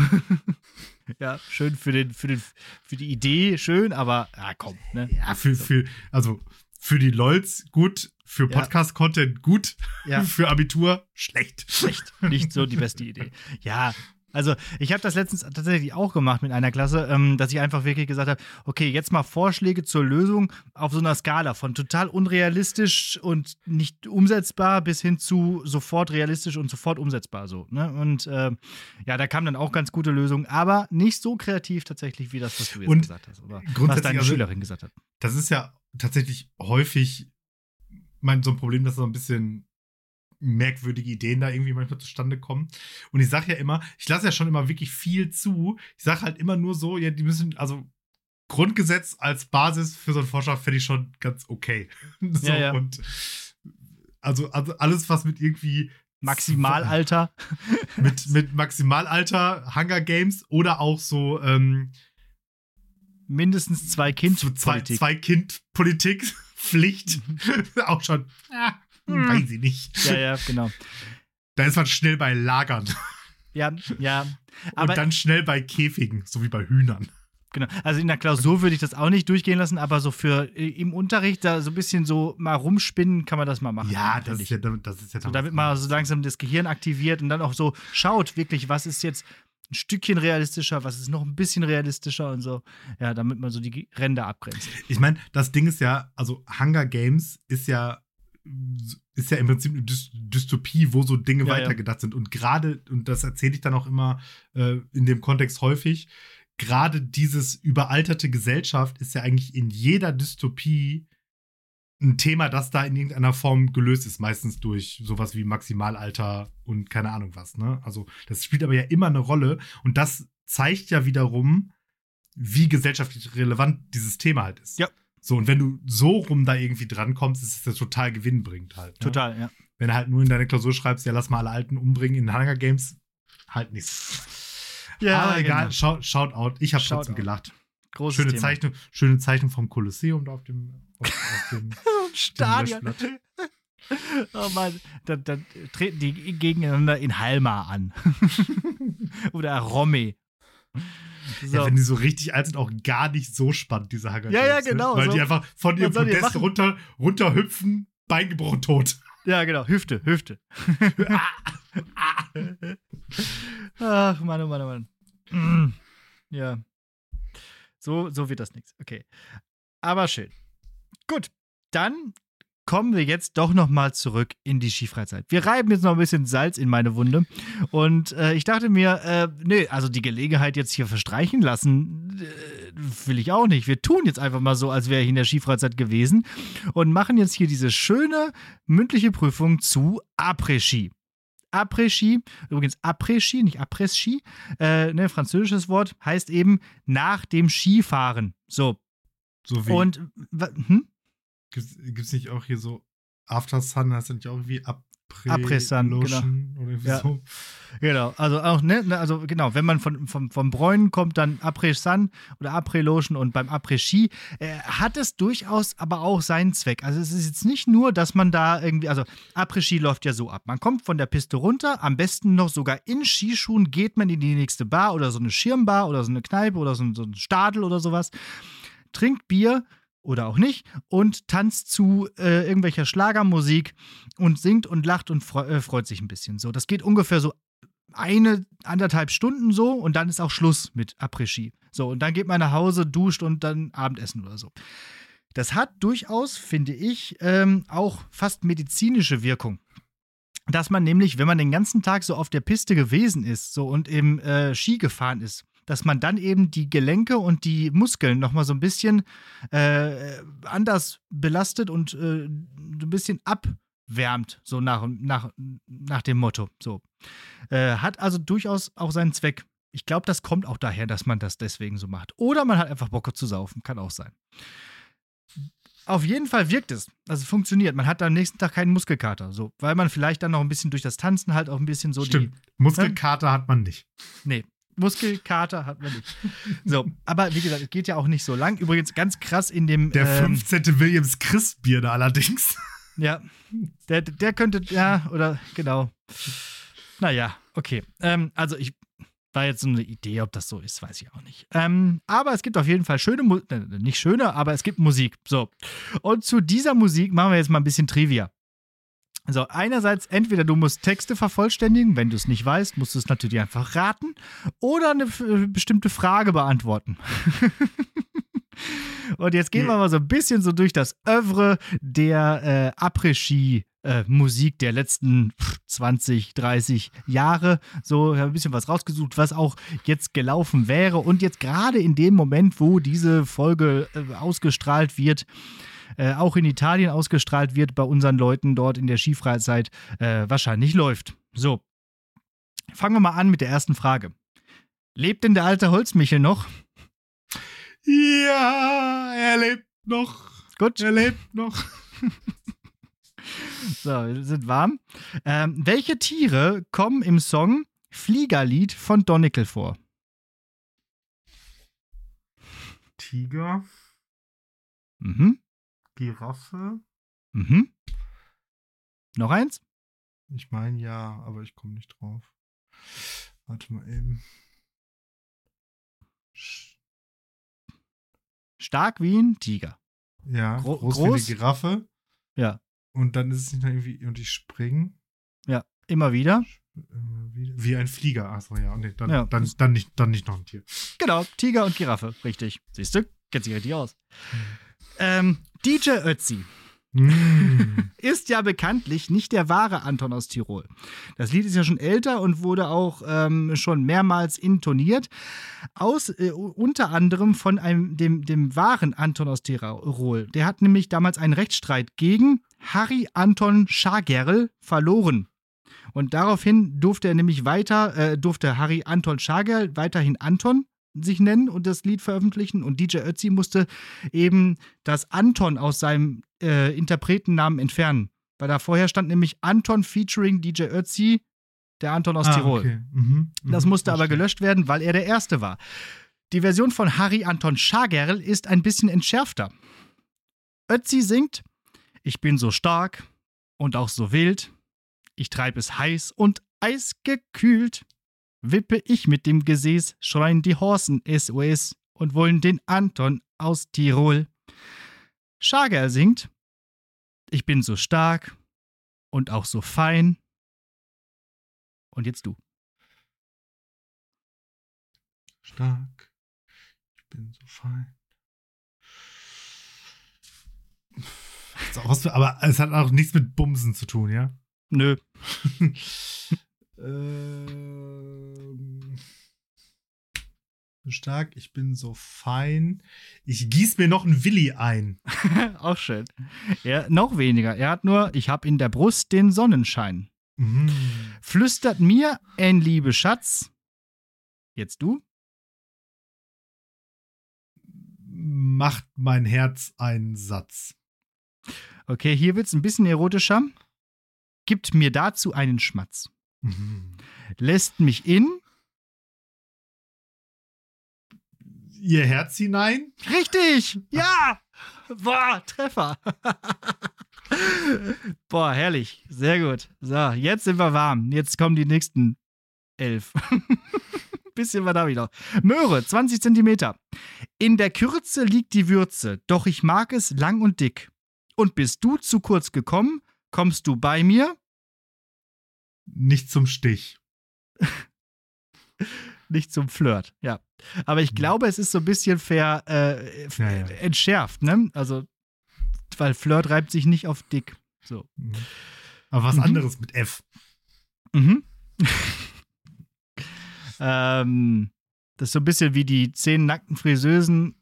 <laughs> ja, schön für den, für den, für die Idee, schön, aber ja, komm, ne? Ja, für, für, also für die LOLs gut, für. Podcast-Content gut, Ja. <laughs> für Abitur schlecht. schlecht. Nicht so die beste Idee. Ja. Also, ich habe das letztens tatsächlich auch gemacht mit einer Klasse, ähm, dass ich einfach wirklich gesagt habe, okay, jetzt mal Vorschläge zur Lösung auf so einer Skala von total unrealistisch und nicht umsetzbar bis hin zu sofort realistisch und sofort umsetzbar so. Ne? Und äh, ja, da kamen dann auch ganz gute Lösungen, aber nicht so kreativ tatsächlich wie das, was du jetzt Und gesagt hast. Oder was deine also- Schülerin gesagt hat. Das ist ja tatsächlich häufig mein, so ein Problem, dass so ein bisschen merkwürdige Ideen da irgendwie manchmal zustande kommen. Und ich sage ja immer, ich lasse ja schon immer wirklich viel zu. Ich sage halt immer nur so, ja, die müssen, also Grundgesetz als Basis für so einen Vorschlag fände ich schon ganz okay. <laughs> so, Ja, ja. Und also, also alles, was mit irgendwie Maximalalter. <laughs> mit, mit Maximalalter, Hunger Games oder auch so ähm, Mindestens zwei Kind. so zwei, Politik. zwei Kind Politik <laughs> Pflicht <laughs> auch schon ja, Hm. weiß ich nicht Ja, ja, genau. da ist man schnell bei Lagern Ja, ja. Aber und dann schnell bei Käfigen so wie bei Hühnern Genau. Also in der Klausur würde ich das auch nicht durchgehen lassen, aber so für äh, im Unterricht da so ein bisschen so mal rumspinnen kann man das mal machen. ja das ist ja das ist ja so, damit man so langsam das Gehirn aktiviert und dann auch so schaut, wirklich, was ist jetzt ein Stückchen realistischer, was ist noch ein bisschen realistischer und so. Ja, damit man so die Ränder abgrenzt. ich meine das Ding ist ja also Hunger Games ist ja ist ja im Prinzip eine Dys Dystopie, wo so Dinge Ja, ja. weitergedacht sind. Und gerade, und das erzähle ich dann auch immer äh, in dem Kontext häufig, gerade dieses überalterte Gesellschaft ist ja eigentlich in jeder Dystopie ein Thema, das da in irgendeiner Form gelöst ist, meistens durch sowas wie Maximalalter und keine Ahnung was. Ne? Also das spielt aber ja immer eine Rolle und das zeigt ja wiederum, wie gesellschaftlich relevant dieses Thema halt ist. Ja. So, und wenn du so rum da irgendwie drankommst, ist es ja total gewinnbringend halt. Ne? Total, ja. Wenn du halt nur in deine Klausur schreibst, ja, lass mal alle Alten umbringen in Hunger Games, halt nichts. Aber egal, genau. schau, shout out. Ich habe trotzdem gelacht. Großes Schöne Thema. Zeichnung, schöne Zeichnung vom Kolosseum da auf dem, auf, auf <laughs> dem Stadion. <laughs> Oh Mann, dann, dann treten die gegeneinander in Halma an. <laughs> Oder Romme. So. Ja, wenn die so richtig alt sind, auch gar nicht so spannend, diese Hunger Ja, ja, Games, genau, Ne? Weil so. die einfach von ihrem Podest runter, runterhüpfen, Bein gebrochen, tot. Ja, genau. Hüfte, Hüfte. Ach, Mann, oh Mann, oh Mann. Ja. So, so wird das nichts. Okay. Aber schön. Gut, dann kommen wir jetzt doch noch mal zurück in die Skifreizeit. Wir reiben jetzt noch ein bisschen Salz in meine Wunde und äh, ich dachte mir, äh, nee, also die Gelegenheit jetzt hier verstreichen lassen äh, will ich auch nicht. Wir tun jetzt einfach mal so, als wäre ich in der Skifreizeit gewesen und machen jetzt hier diese schöne mündliche Prüfung zu Après-Ski. Après-Ski, übrigens Après-Ski, nicht Après-Ski, äh, ne, französisches Wort, heißt eben nach dem Skifahren. So. So wie. Und, hm? Gibt es nicht auch hier so After Sun, heißt das nicht auch irgendwie Après, Après-Sun, Lotion oder Ja. so? Genau, also auch, ne, ne, also genau, wenn man von, vom, vom Bräunen kommt, dann Après-Sun oder Après-Lotion und beim Après-Ski äh, hat es durchaus aber auch seinen Zweck. Also es ist jetzt nicht nur, dass man da irgendwie, also Après-Ski läuft ja so ab. Man kommt von der Piste runter, am besten noch sogar in Skischuhen geht man in die nächste Bar oder so eine Schirmbar oder so eine Kneipe oder so, so ein Stadel oder sowas, trinkt Bier oder auch nicht und tanzt zu äh, irgendwelcher Schlagermusik und singt und lacht und freu äh, freut sich ein bisschen. So, das geht ungefähr so eine, anderthalb Stunden so und dann ist auch Schluss mit Après-Ski. So, und dann geht man nach Hause, duscht und dann Abendessen oder so. Das hat durchaus, finde ich, ähm, auch fast medizinische Wirkung. Dass man nämlich, wenn man den ganzen Tag so auf der Piste gewesen ist so und im äh, Ski gefahren ist, dass man dann eben die Gelenke und die Muskeln nochmal so ein bisschen äh, anders belastet und äh, so ein bisschen abwärmt, so nach, nach, nach dem Motto. So. Äh, hat also durchaus auch seinen Zweck. Ich glaube, das kommt auch daher, dass man das deswegen so macht. Oder man hat einfach Bock zu saufen. Kann auch sein. Auf jeden Fall wirkt es. Also funktioniert. Man hat am nächsten Tag keinen Muskelkater. So, weil man vielleicht dann noch ein bisschen durch das Tanzen halt auch ein bisschen so Stimmt. Muskelkater hat man nicht. die. Nee. Muskelkater hat man nicht. So, aber wie gesagt, es geht ja auch nicht so lang. Übrigens ganz krass in dem. Der ähm, 15. Williams Christbier allerdings. Ja, der, der könnte, ja, oder genau. Naja, okay. Ähm, also ich war jetzt so eine Idee, ob das so ist, weiß ich auch nicht. Ähm, aber es gibt auf jeden Fall schöne Musik, nicht schöne, aber es gibt Musik. So. Und zu dieser Musik machen wir jetzt mal ein bisschen Trivia. Also einerseits, entweder du musst Texte vervollständigen, wenn du es nicht weißt, musst du es natürlich einfach raten, oder eine f- bestimmte Frage beantworten. <laughs> Und jetzt gehen wir mal so ein bisschen so durch das Övre der äh, Après-Ski. Äh, Musik der letzten pff, 20, 30 Jahre. So, ich habe ein bisschen was rausgesucht, was auch jetzt gelaufen wäre. Und jetzt gerade in dem Moment, wo diese Folge äh, ausgestrahlt wird, äh, auch in Italien ausgestrahlt wird, bei unseren Leuten dort in der Skifreizeit äh, wahrscheinlich läuft. So, fangen wir mal an mit der ersten Frage. Lebt denn der alte Holzmichel noch? Ja, er lebt noch. Gut. Er lebt noch. <laughs> So, wir sind warm. Ähm, welche Tiere kommen im Song Fliegerlied von Donegal vor? Tiger, Mhm. Giraffe. Mhm. Noch eins? Ich meine ja, aber ich komme nicht drauf. Warte mal eben. Stark wie ein Tiger. Ja, Gro- groß, wie groß? eine Giraffe. Ja. Und dann ist es nicht irgendwie, und springen. Immer wieder. Immer wieder. Wie ein Flieger. Achso, ja. Nee, dann, Ja. dann, dann, nicht, dann nicht noch ein Tier. Genau, Tiger und Giraffe. Richtig. Siehst du? Kennt sich richtig aus. Ähm, DJ Ötzi <laughs> ist ja bekanntlich nicht der wahre Anton aus Tirol. Das Lied ist ja schon älter und wurde auch ähm, schon mehrmals intoniert. Aus, äh, unter anderem von einem, dem, dem wahren Anton aus Tirol. Der hat nämlich damals einen Rechtsstreit gegen Harry Anton Schagerl verloren. Und daraufhin durfte er nämlich weiter, äh, durfte Harry Anton Schagerl weiterhin Anton sich nennen und das Lied veröffentlichen. Und DJ Ötzi musste eben das Anton aus seinem äh, Interpretennamen entfernen. Weil da vorher stand nämlich Anton featuring DJ Ötzi, der Anton aus Ah, Tirol. okay. Mhm. Das Mhm. musste aber gelöscht werden, weil er der Erste war. Die Version von Harry Anton Schagerl ist ein bisschen entschärfter. Ötzi singt: Ich bin so stark und auch so wild. Ich treib es heiß und eisgekühlt. Wippe ich mit dem Gesäß, schreien die Horsen SOS und wollen den Anton aus Tirol. Schagerl singt: Ich bin so stark und auch so fein. Und jetzt du. Stark bin so fein. Aber es hat auch nichts mit Bumsen zu tun, ja? Nö. <laughs> ähm, stark, ich bin so fein. Ich gieß mir noch einen Willi ein. <laughs> Auch schön. Er, noch weniger. Er hat nur, ich hab in der Brust den Sonnenschein. Mhm. Flüstert mir ein liebe Schatz. Jetzt du? Macht mein Herz einen Satz. Okay, hier wird's ein bisschen erotischer. Gibt mir dazu einen Schmatz. Mhm. Lässt mich in. Ihr Herz hinein? Richtig! Ja! Boah, Treffer. Boah, herrlich. Sehr gut. So, jetzt sind wir warm. Jetzt kommen die nächsten elf. <laughs> Bisschen was habe ich noch. Möhre, 20 Zentimeter. In der Kürze liegt die Würze, doch ich mag es lang und dick. Und bist du zu kurz gekommen, kommst du bei mir? Nicht zum Stich. <laughs> Nicht zum Flirt, ja. Aber ich glaube, es ist so ein bisschen fair äh, Ja, ja. entschärft, ne? Also, weil Flirt reibt sich nicht auf dick. So. Mhm. Aber was Mhm. anderes mit F. Mhm. <laughs> ähm, das ist so ein bisschen wie die zehn nackten Friseusen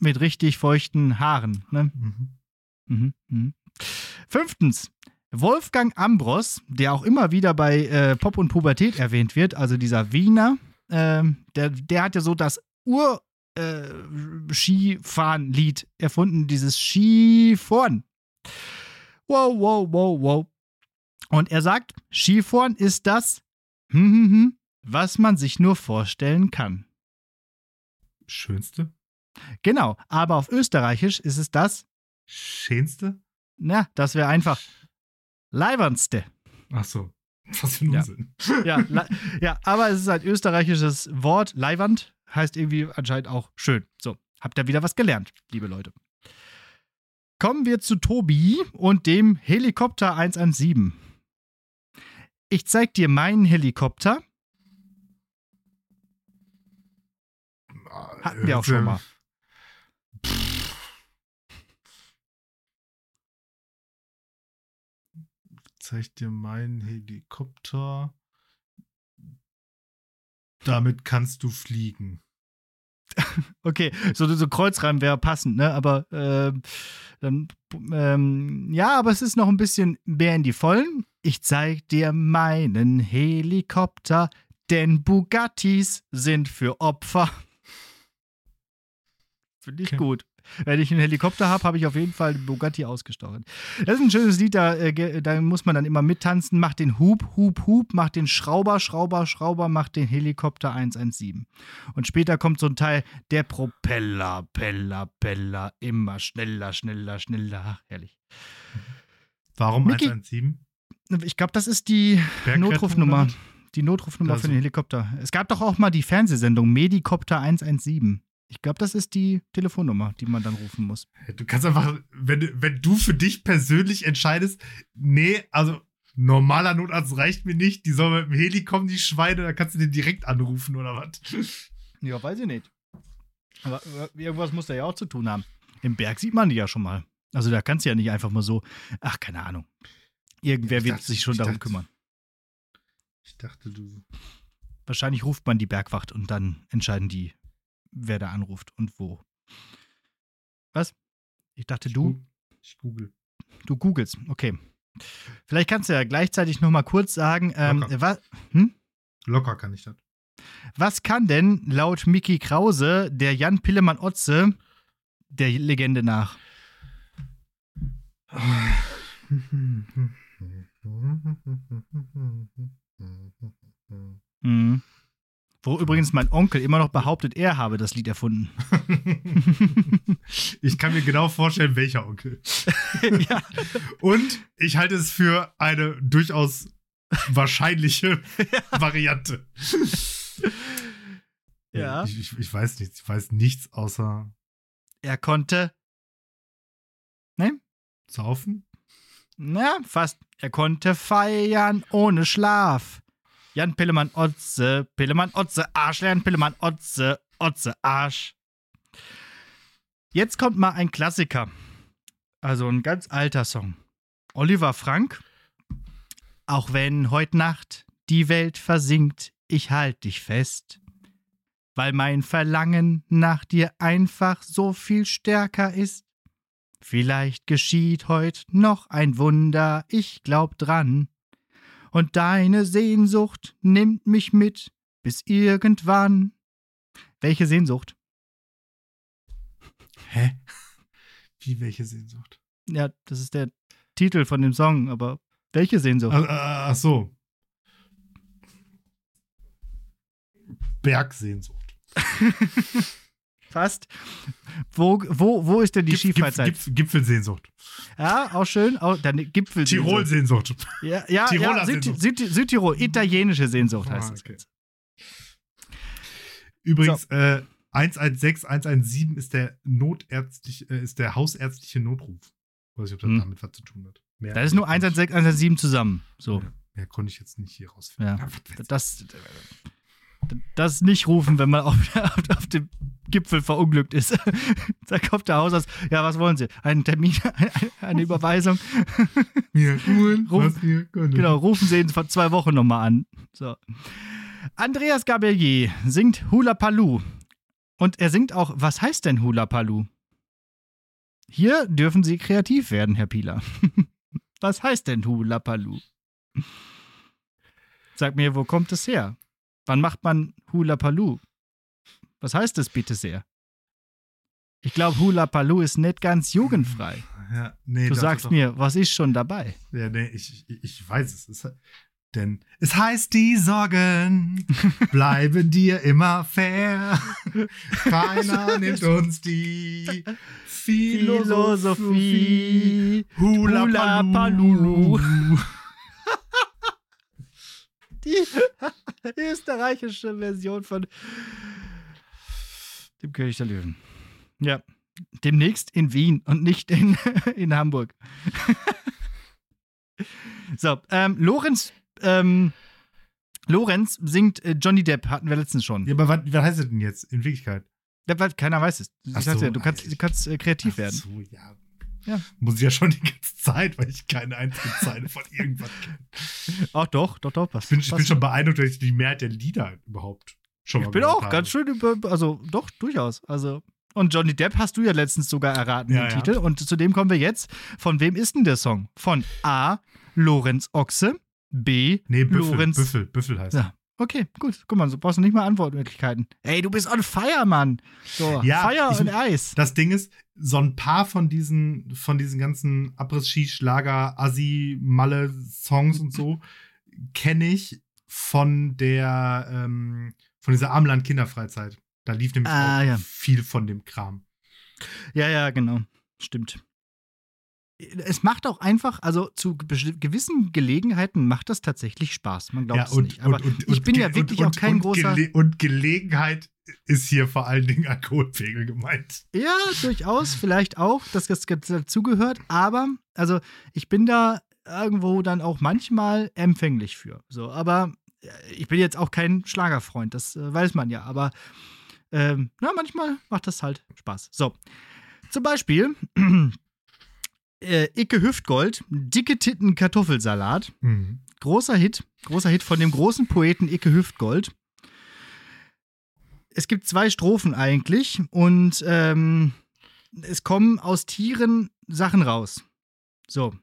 mit richtig feuchten Haaren. Ne? Mhm. Mhm. Mhm. Fünftens. Wolfgang Ambros, der auch immer wieder bei äh, Pop und Pubertät erwähnt wird, also dieser Wiener, ähm, der, der hat ja so das Ur- äh, Skifahren-Lied erfunden, dieses Skifahren. Wow, wow, wow, wow. Und er sagt, Skifahren ist das, hm, hm, hm, was man sich nur vorstellen kann. Schönste? Genau, aber auf Österreichisch ist es das, Schönste? na, das wäre einfach Leibernste. Ach so. Was für ein Ja. Unsinn. Ja, <laughs> ja, aber es ist ein österreichisches Wort. Leiwand heißt irgendwie anscheinend auch schön. So, habt ihr wieder was gelernt, liebe Leute. Kommen wir zu Tobi und dem Helikopter 117. Ich zeig dir meinen Helikopter. Hatten wir auch schon mal. Zeig dir meinen Helikopter. Damit kannst du fliegen. <laughs> Okay, so, so Kreuzreim wäre passend, ne? Aber ähm, dann, ähm, ja, aber es ist noch ein bisschen mehr in die Vollen. Ich zeig dir meinen Helikopter, denn Bugattis sind für Opfer. Finde ich Okay. gut. Wenn ich einen Helikopter habe, habe ich auf jeden Fall Bugatti ausgestochen. Das ist ein schönes Lied, da, äh, da muss man dann immer mittanzen. Macht den Hub, Hub, Hub, macht den Schrauber, Schrauber, Schrauber, macht den Helikopter 117. Und später kommt so ein Teil, der Propeller, Peller, Peller, immer schneller, schneller, schneller. Ach, herrlich. Warum Mickey- 117? Ich glaube, das ist die Notrufnummer. Die Notrufnummer Also- für den Helikopter. Es gab doch auch mal die Fernsehsendung Medikopter 117. Ich glaube, das ist die Telefonnummer, die man dann rufen muss. Du kannst einfach, wenn, du- wenn du für dich persönlich entscheidest, nee, also normaler Notarzt reicht mir nicht, die sollen mit dem Heli kommen, die Schweine, dann kannst du den direkt anrufen oder was. <laughs> Ja, weiß ich nicht. Aber äh, irgendwas muss da ja auch zu tun haben. Im Berg sieht man die ja schon mal. Also da kannst du ja nicht einfach mal so, ach, keine Ahnung. Irgendwer Ich wird dachte- sich schon darum dachte- kümmern. Ich dachte, du. Wahrscheinlich ruft man die Bergwacht und dann entscheiden die, wer da anruft und wo. Was? Ich dachte, du, Ich google. du googelst. Okay. Vielleicht kannst du ja gleichzeitig noch mal kurz sagen, ähm, Locker. was, hm? Locker kann ich das. was kann denn laut Mickey Krause der Jan Pillemann Otze der Legende nach? <laughs> Mhm. Wo übrigens mein Onkel immer noch behauptet, er habe das Lied erfunden. <laughs> ich kann mir genau vorstellen, welcher Onkel. <laughs> ja. Und ich halte es für eine durchaus wahrscheinliche <laughs> Variante. Ja. Ich, ich, ich weiß nichts. Ich weiß nichts außer Er konnte, saufen. na, fast, er konnte feiern ohne Schlaf. Jan Pillemann Otze, Pillemann Otze, Arsch, Jan Pillemann Otze, Otze, Arsch. Jetzt kommt mal ein Klassiker. Also ein ganz alter Song. Oliver Frank. Auch wenn heut Nacht die Welt versinkt, ich halt dich fest. Weil mein Verlangen nach dir einfach so viel stärker ist. Vielleicht geschieht heut noch ein Wunder, ich glaub dran. Und deine Sehnsucht nimmt mich mit bis irgendwann. Welche Sehnsucht? <laughs> Hä? Wie welche Sehnsucht? Ja, das ist der Titel von dem Song, aber welche Sehnsucht? Ach, ach so. Bergsehnsucht. <laughs> Fast. Wo, wo, wo ist denn die Gipf- Skifreizeit? Gipf- Gipfelsehnsucht. Ja, auch schön. Auch, dann Gipfel. Tirolsehnsucht. Ja, ja, Tiroler ja Süd, Sehnsucht. Süd, Südtirol. Italienische Sehnsucht heißt Ah, das. okay. Ganze. Übrigens, äh, 116, 117 ist der notärztliche, äh, ist der hausärztliche Notruf. Weiß nicht, ob das Hm. damit was zu tun hat. Mehr, Das ist nur 116, 117 zusammen. So. Ja, mehr konnte ich jetzt nicht hier rausfinden. Ja. Ich. Das, das nicht rufen, wenn man auf, <laughs> auf, dem Gipfel verunglückt ist. <laughs> da kommt der Hausarzt. Ja, was wollen Sie? Einen Termin, <laughs> eine, Überweisung? Mir tun, Ruf-. Genau, rufen Sie ihn vor zwei Wochen nochmal an. So. Andreas Gabelier singt Hula Paloo. Und er singt auch, was heißt denn Hula Paloo? Hier dürfen Sie kreativ werden, Herr Pieler. was heißt denn Hula Paloo? Sag mir, wo kommt es her? Wann macht man Hula Paloo? Was heißt das bitte sehr? Ich glaube, Hula Paloo ist nicht ganz jugendfrei. <laughs> Ja, nee, Du doch, sagst doch, mir, was ist schon dabei? Ja, nee, ich, ich, weiß es. es. Denn es heißt, die Sorgen <laughs> bleiben dir immer fair. Keiner <laughs> nimmt uns die Philosophie. Hula, Hula Palulu. Die <laughs> österreichische Version von dem König der Löwen. Ja. Demnächst in Wien und nicht in, <laughs> in Hamburg. <laughs> so, ähm, Lorenz, ähm, Lorenz singt äh, Johnny Depp, hatten wir letztens schon. Ja, aber was, was heißt das denn jetzt in Wirklichkeit? Ja, weil keiner weiß es. Ich Ach sagte so, ja, du kannst, du kannst äh, kreativ Ach werden. So, ja. Ja. Muss ich ja schon die ganze Zeit, weil ich keine einzige Zeile von irgendwas kenne. Ach doch, doch, doch, was. Ich bin, ich bin schon beeindruckt, dass ich die Mehrheit der Lieder überhaupt schon mal Ich bin auch habe. ganz schön über, also doch, durchaus. Also. Und Johnny Depp hast du ja letztens sogar erraten, Ja, den ja. Titel. Und zu dem kommen wir jetzt. Von wem ist denn der Song? Von A. Lorenz Ochse, B. Nee, Büffel, Lorenz. Büffel, Büffel heißt Ja. Okay, gut. Guck mal, so brauchst du nicht mal Antwortmöglichkeiten. Ey, du bist on fire, Mann. So, Ja, Fire ich- und Eis. Das Ding ist, so ein paar von diesen, von diesen ganzen Abriss-Ski-Schlager, Assi-Malle-Songs und so kenne ich von der, ähm, von dieser Armland-Kinderfreizeit. Da lief nämlich Ah, auch ja. viel von dem Kram. Ja, ja, genau. Stimmt. Es macht auch einfach, also zu gewissen Gelegenheiten macht das tatsächlich Spaß. Man glaubt ja, es und, nicht. Aber und, und, ich bin ja wirklich auch kein großer. Gele und Gelegenheit ist hier vor allen Dingen Alkoholpegel gemeint. Ja, durchaus, vielleicht auch, dass das dazugehört, aber also ich bin da irgendwo dann auch manchmal empfänglich für. So, aber äh, ich bin jetzt auch kein Schlagerfreund, das äh, weiß man ja, aber ähm, na, manchmal macht das halt Spaß. So, zum Beispiel äh, Icke Hüftgold, dicke Titten Kartoffelsalat. Mhm. Großer Hit, großer Hit von dem großen Poeten Icke Hüftgold. Es gibt zwei Strophen eigentlich und ähm, es kommen aus Tieren Sachen raus. So,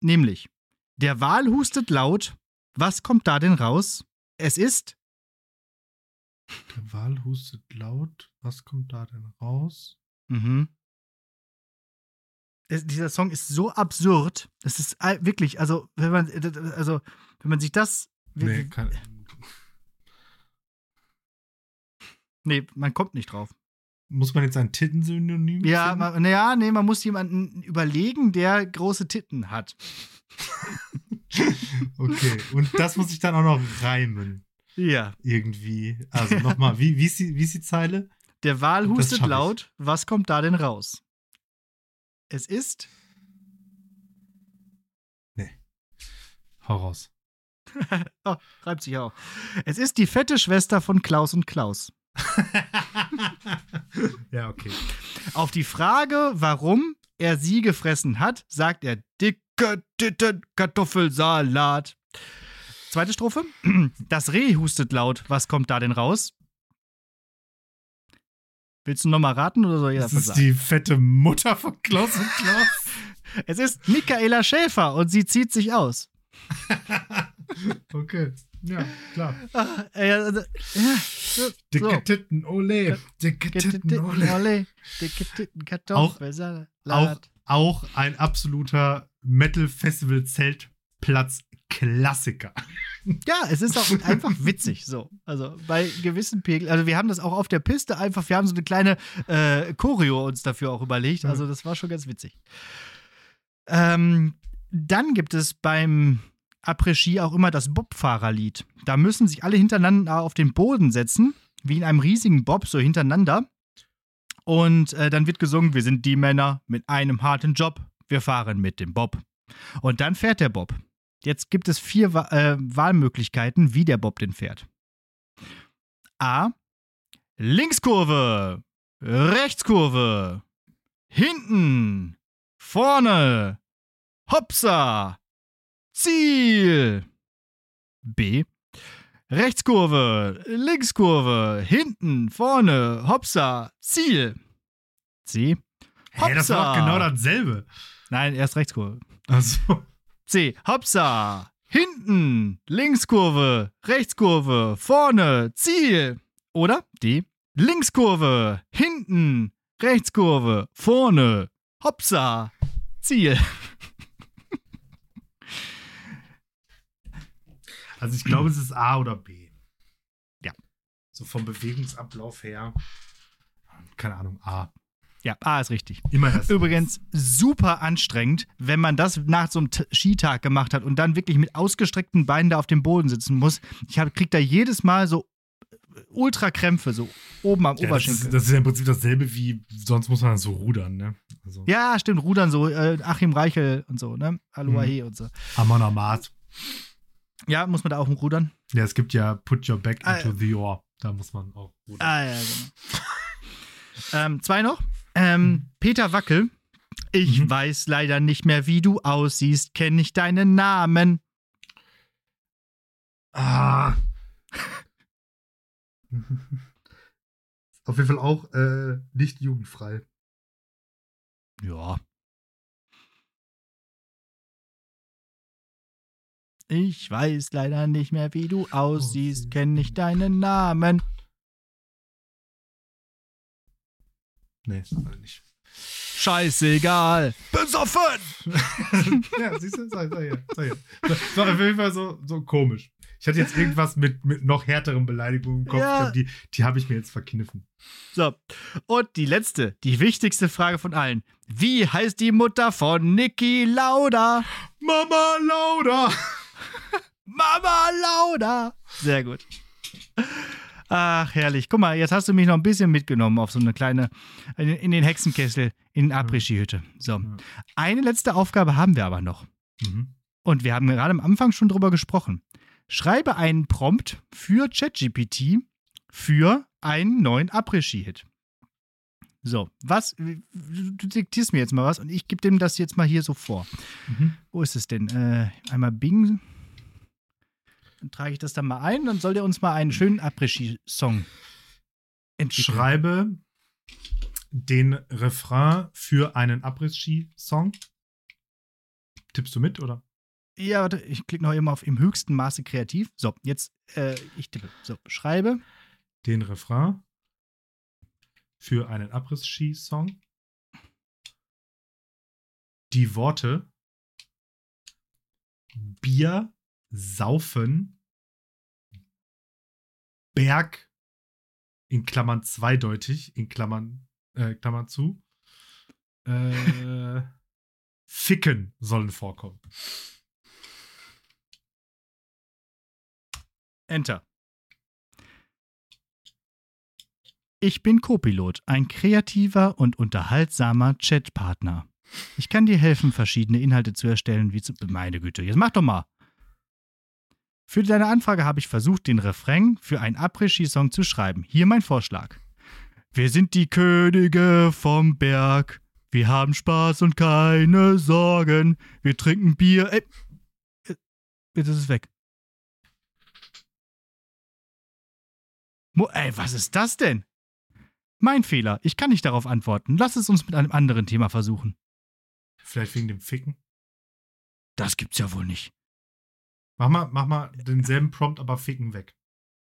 nämlich, der Wal hustet laut. Was kommt da denn raus? Es ist, Der Wal hustet laut. Was kommt da denn raus? mhm. Es, dieser Song ist so absurd. Das ist wirklich, also wenn man, also wenn man sich das, Nee, kann, nee, man kommt nicht drauf. muss man jetzt ein Tittensynonym Ja, man, naja, nee, man muss jemanden überlegen, der große Titten hat. <laughs> Okay, und das muss ich dann auch noch reimen. Ja. Irgendwie. Also nochmal, wie, wie, ist die, wie ist die Zeile? Der Wal hustet laut. Was kommt da denn raus? Es ist. Hau raus. <laughs> Oh, reibt sich auch. Es ist die fette Schwester von Klaus und Klaus. <laughs> ja, okay. Auf die Frage, warum er sie gefressen hat, sagt er dicke Titten Kartoffelsalat. Zweite Strophe. <clears throat> Das Reh hustet laut. Was kommt da denn raus? Willst du nochmal raten oder soll ich Das das ist sagen? die fette Mutter von Klaus und Klaus. <laughs> Es ist Michaela Schäfer und sie zieht sich aus. <laughs> okay. Ja, klar. Ah, äh, also, ja, so, Dicke. Titten, ole. Dicke Titten, ole. Dicke Titten, Kartoffelsalat. Auch, auch ein absoluter Metal-Festival-Zeltplatz-Klassiker. Ja, es ist auch einfach <laughs> witzig so. Also bei gewissen Pegel, also wir haben das auch auf der Piste einfach, wir haben so eine kleine äh, Choreo uns dafür auch überlegt. Also das war schon ganz witzig. Ähm, dann gibt es beim Après-Ski auch immer das Bobfahrerlied. Da müssen sich alle hintereinander auf den Boden setzen, wie in einem riesigen Bob, so hintereinander. Und äh, dann wird gesungen, wir sind die Männer mit einem harten Job, wir fahren mit dem Bob. Und dann fährt der Bob. Jetzt gibt es vier äh, Wahlmöglichkeiten, wie der Bob den fährt. A. Linkskurve, Rechtskurve, hinten, vorne, Hopsa, Ziel. B. Rechtskurve, Linkskurve, hinten, vorne, Hopsa, Ziel. C. Hä, das war doch Hopsa. genau dasselbe. Nein, erst Rechtskurve. Also, C. Hopsa. Hinten. Linkskurve. Rechtskurve. Vorne. Ziel. Oder D. Linkskurve. Hinten. Rechtskurve. Vorne. Hopsa. Ziel. <laughs> also ich glaube, es ist A oder B. Ja. So vom Bewegungsablauf her. Keine Ahnung, A. Ja, A ist richtig. Immer erst. Übrigens super anstrengend, wenn man das nach so einem T- Skitag gemacht hat und dann wirklich mit ausgestreckten Beinen da auf dem Boden sitzen muss. Ich hab, krieg da jedes Mal so Ultrakrämpfe, so oben am Ja, das, Oberschenkel. ist, das ist ja im Prinzip dasselbe wie, sonst muss man so rudern, ne? Also, Ja, stimmt, Rudern so, äh, Achim Reichel und so, ne? Aloha und so. Amon Amat. Ja, muss man da auch rudern? Ja, es gibt ja Put Your Back Ah, into the Oar. Da muss man auch rudern. Ah, ja, genau. <laughs> ähm, zwei noch. Ähm, Peter Wackel. Ich Mhm. weiß leider nicht mehr, wie du aussiehst, kenne ich deinen Namen. Ah. <laughs> Auf jeden Fall auch äh, nicht jugendfrei. Ja. Ich weiß leider nicht mehr, wie du aussiehst, kenne ich deinen Namen. Nee, alle nicht. Scheißegal. Besoffen! <laughs> ja, siehst du? Sag, sag ja, sag ja. Das war auf jeden Fall so, so komisch. Ich hatte jetzt irgendwas mit, mit noch härteren Beleidigungen im Kopf. Ja. Glaub, Die, die habe ich mir jetzt verkniffen. So, und die letzte, die wichtigste Frage von allen. Wie heißt die Mutter von Niki Lauda? Mama Lauda! <laughs> Mama Lauda! Sehr gut. Ach, herrlich. Guck mal, jetzt hast du mich noch ein bisschen mitgenommen auf so eine kleine, in, den Hexenkessel, in Après-Ski-Hütte. So. Ja. Eine letzte Aufgabe haben wir aber noch. Mhm. Und wir haben gerade am Anfang schon drüber gesprochen. Schreibe einen Prompt für ChatGPT für einen neuen Après-Ski-Hit. So, was, du diktierst mir jetzt mal was und ich gebe dem das jetzt mal hier so vor. Mhm. Wo ist es denn? Äh, einmal Bing. Dann trage ich das dann mal ein, dann soll der uns mal einen schönen Après-Ski-Song entwickeln. Schreibe den Refrain für einen Abriss-Ski-Song. Tippst du mit, oder? Ja, warte, ich klicke noch immer auf im höchsten Maße kreativ. So, jetzt, äh, ich tippe. So, schreibe. Den Refrain für einen Abriss-Ski-Song. Die Worte Bier, Saufen, Berg, in Klammern zweideutig, in Klammern, äh, Klammern zu, äh, <laughs> Ficken sollen vorkommen. Enter. Ich bin Copilot, ein kreativer und unterhaltsamer Chatpartner. Ich kann dir helfen, verschiedene Inhalte zu erstellen, wie zu. Meine Güte, jetzt mach doch mal. Für deine Anfrage habe ich versucht, den Refrain für einen Après-Ski-Song zu schreiben. Hier mein Vorschlag. Wir sind die Könige vom Berg. Wir haben Spaß und keine Sorgen. Wir trinken Bier. Ey, jetzt ist es weg. Mo Ey, was ist das denn? Mein Fehler. Ich kann nicht darauf antworten. Lass es uns mit einem anderen Thema versuchen. Vielleicht wegen dem Ficken. Das gibt's ja wohl nicht. Mach mal, mach mal denselben Prompt, aber Ficken weg.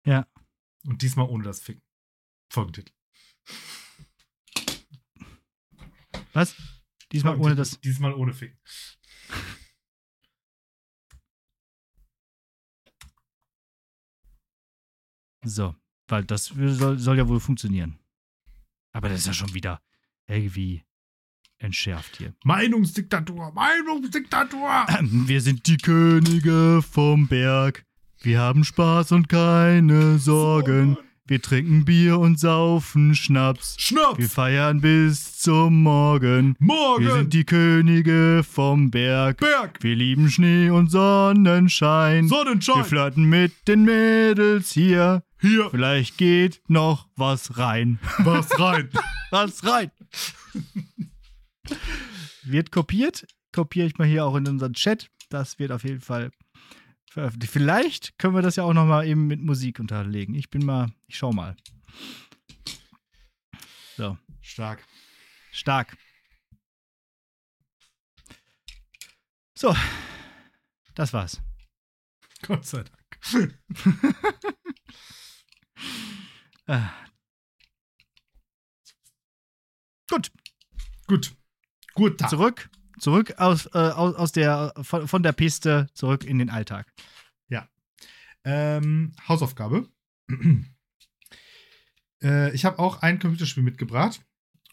Ja. Und diesmal ohne das Ficken. Folgentitel. Was? Diesmal ohne das. Diesmal ohne Ficken. So, weil das soll, soll ja wohl funktionieren. Aber das ist ja schon wieder irgendwie entschärft hier. Meinungsdiktatur, Meinungsdiktatur. <clears throat> Wir sind die Könige vom Berg. Wir haben Spaß und keine Sorgen. Wir trinken Bier und saufen Schnaps. Schnaps. Wir feiern bis zum Morgen. Morgen. Wir sind die Könige vom Berg. Berg. Wir lieben Schnee und Sonnenschein. Wir Sonnenschein. flirten mit den Mädels hier. Hier. Vielleicht geht noch was rein. Was rein. <laughs> Was rein? <laughs> wird kopiert. Kopiere ich mal hier auch in unseren Chat. Das wird auf jeden Fall veröffentlicht. Vielleicht können wir das ja auch noch mal eben mit Musik unterlegen. Ich bin mal, ich schau mal. So, Stark. stark. So, das war's. Gott sei Dank. <laughs> Ah. Gut, Gut. Gut. Zurück, zurück aus, äh, aus, aus der, von, von der Piste zurück in den Alltag. Ähm, Hausaufgabe. <clears throat> äh, ich habe auch ein Computerspiel mitgebracht.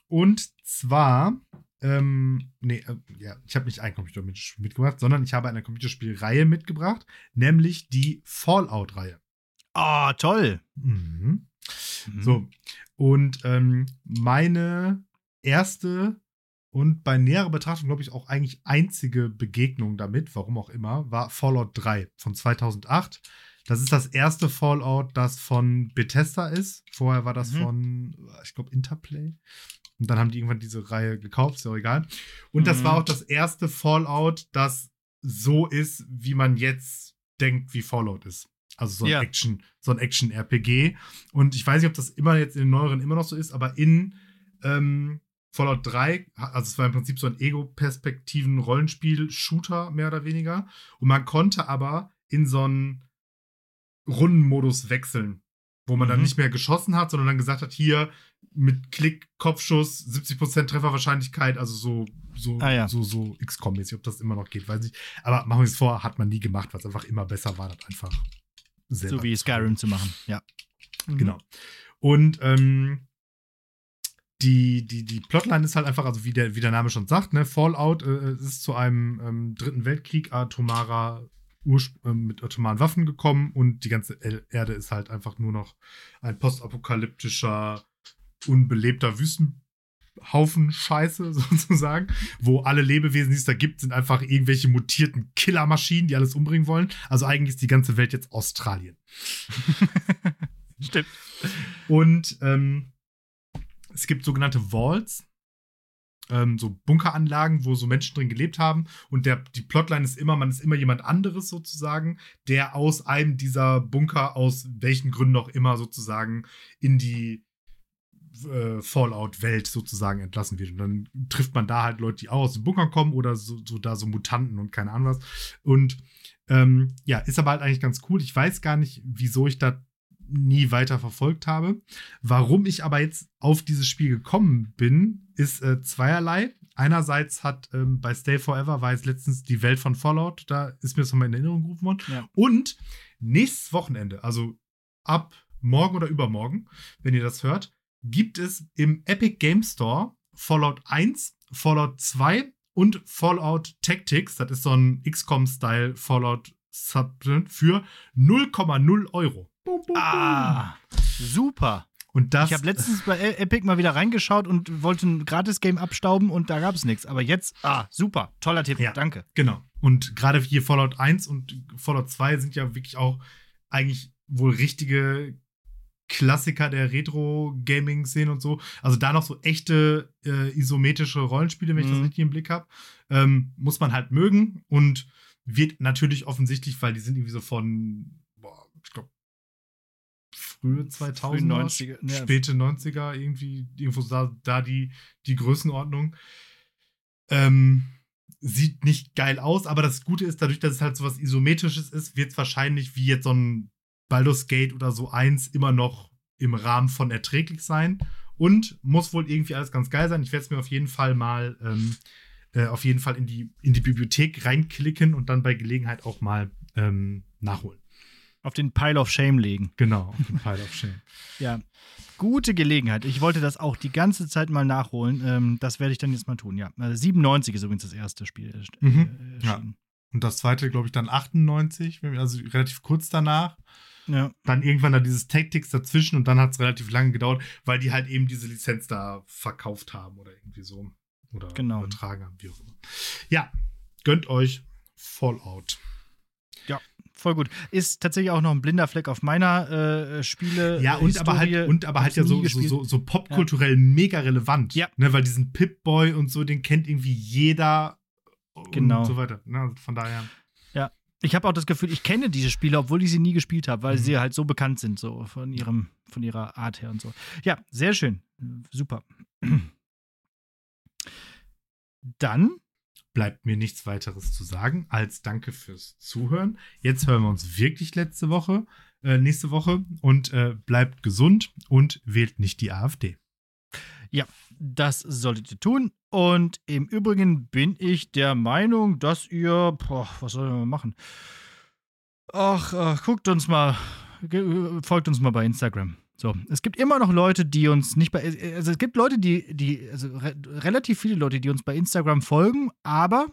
Und zwar, ähm, nee, äh, ja, ich habe nicht ein Computerspiel mitgebracht, sondern ich habe eine Computerspielreihe mitgebracht, nämlich die Fallout-Reihe. Oh, toll. Mhm. Mhm. So, und ähm, meine erste und bei näherer Betrachtung, glaube ich, auch eigentlich einzige Begegnung damit, warum auch immer, war Fallout 3 von 2008. Das ist das erste Fallout, das von Bethesda ist. Vorher war das Mhm. von, ich glaube, Interplay. Und dann haben die irgendwann diese Reihe gekauft, ist ja auch egal. Und das Mhm. war auch das erste Fallout, das so ist, wie man jetzt denkt, wie Fallout ist. Also so ein Ja. Action, so ein Action-RPG. Und ich weiß nicht, ob das immer jetzt in den neueren immer noch so ist, aber in ähm, Fallout 3, also es war im Prinzip so ein Ego-Perspektiven-Rollenspiel-Shooter, mehr oder weniger. Und man konnte aber in so einen Rundenmodus wechseln, wo man dann Mhm. nicht mehr geschossen hat, sondern dann gesagt hat, hier mit Klick, Kopfschuss, 70% Trefferwahrscheinlichkeit, also so, so, Ah, ja. so, so XCOM-mäßig, ob das immer noch geht, weiß ich. Aber machen wir es vor, hat man nie gemacht, weil es einfach immer besser war, das einfach selber So wie Skyrim zu machen, ja. Genau. Und ähm, die, die, die Plotline ist halt einfach, also wie der, wie der Name schon sagt, ne, Fallout äh, es ist zu einem ähm, dritten Weltkrieg atomarer äh, mit atomaren Waffen gekommen und die ganze El Erde ist halt einfach nur noch ein postapokalyptischer, unbelebter Wüstenhaufen Scheiße <laughs> sozusagen, wo alle Lebewesen, die es da gibt, sind einfach irgendwelche mutierten Killermaschinen, die alles umbringen wollen. Also eigentlich ist die ganze Welt jetzt Australien. <laughs> Stimmt. Und ähm, es gibt sogenannte Vaults, ähm, so Bunkeranlagen, wo so Menschen drin gelebt haben. Und der, die Plotline ist immer, man ist immer jemand anderes sozusagen, der aus einem dieser Bunker, aus welchen Gründen auch immer sozusagen, in die äh, Fallout-Welt sozusagen entlassen wird. Und dann trifft man da halt Leute, die auch aus dem Bunker kommen oder so, so da so Mutanten und keine Ahnung was. Und ähm, ja, ist aber halt eigentlich ganz cool. Ich weiß gar nicht, wieso ich das nie weiter verfolgt habe. Warum ich aber jetzt auf dieses Spiel gekommen bin, ist äh, zweierlei. Einerseits hat ähm, bei Stay Forever war jetzt letztens die Welt von Fallout, da ist mir das nochmal in Erinnerung gerufen worden. Ja. Und nächstes Wochenende, also ab morgen oder übermorgen, wenn ihr das hört, gibt es im Epic Game Store Fallout 1, Fallout 2 und Fallout Tactics. Das ist so ein XCOM-Style Fallout für 0,0 Euro. Bum, bum. Ah, super. Und das, Ich habe letztens bei E- Epic mal wieder reingeschaut und wollte ein Gratis-Game abstauben und da gab es nichts. Aber jetzt, ah, super, toller Tipp, Ja. danke. Genau. Und gerade hier Fallout 1 und Fallout 2 sind ja wirklich auch eigentlich wohl richtige Klassiker der Retro-Gaming-Szene und so. Also da noch so echte äh, isometrische Rollenspiele, wenn ich das Mhm. richtig im Blick habe, ähm, muss man halt mögen und wird natürlich offensichtlich, weil die sind irgendwie so von, boah, ich glaube, frühe 2000er, 90er, ja. späte 90er, irgendwie, irgendwo da, da die, die Größenordnung. Ähm, sieht nicht geil aus, aber das Gute ist, dadurch, dass es halt so was Isometrisches ist, wird es wahrscheinlich wie jetzt so ein Baldur's Gate oder so eins immer noch im Rahmen von erträglich sein und muss wohl irgendwie alles ganz geil sein. Ich werde es mir auf jeden Fall mal ähm, äh, auf jeden Fall in die, in die Bibliothek reinklicken und dann bei Gelegenheit auch mal ähm, nachholen. Auf den Pile of Shame legen. Genau, auf den Pile of Shame. <laughs> Ja, gute Gelegenheit. Ich wollte das auch die ganze Zeit mal nachholen. Ähm, das werde ich dann jetzt mal tun, ja. Also 97 ist übrigens das erste Spiel. äh, Mhm. äh, Ja. Und das zweite, glaube ich, dann 98, wenn wir- also relativ kurz danach. Ja. Dann irgendwann da dieses Tactics dazwischen und dann hat es relativ lange gedauert, weil die halt eben diese Lizenz da verkauft haben oder irgendwie so. Oder Genau. übertragen haben, wie auch immer. Ja, gönnt euch Fallout. Voll gut. Ist tatsächlich auch noch ein blinder Fleck auf meiner äh, Spiele. Ja, und aber halt, Historie. und aber halt ja so, so, so, so popkulturell mega relevant. Ja. Ne, weil diesen Pip-Boy und so, den kennt irgendwie jeder Genau. und so weiter. Ne, also von daher. Ich habe auch das Gefühl, ich kenne diese Spiele, obwohl ich sie nie gespielt habe, weil Mhm. sie halt so bekannt sind, so von ihrem, von ihrer Art her und so. Ja, sehr schön. Super. <clears throat> Dann bleibt mir nichts weiteres zu sagen als Danke fürs Zuhören. Jetzt hören wir uns wirklich letzte Woche, äh, nächste Woche und äh, bleibt gesund und wählt nicht die AfD. Das solltet ihr tun. Und im Übrigen bin ich der Meinung, dass ihr. Boah, was sollen wir machen? Ach, ach, guckt uns mal. Folgt uns mal bei Instagram. So, es gibt immer noch Leute, die uns nicht bei. Also es gibt Leute, die, die, also re relativ viele Leute, die uns bei Instagram folgen, aber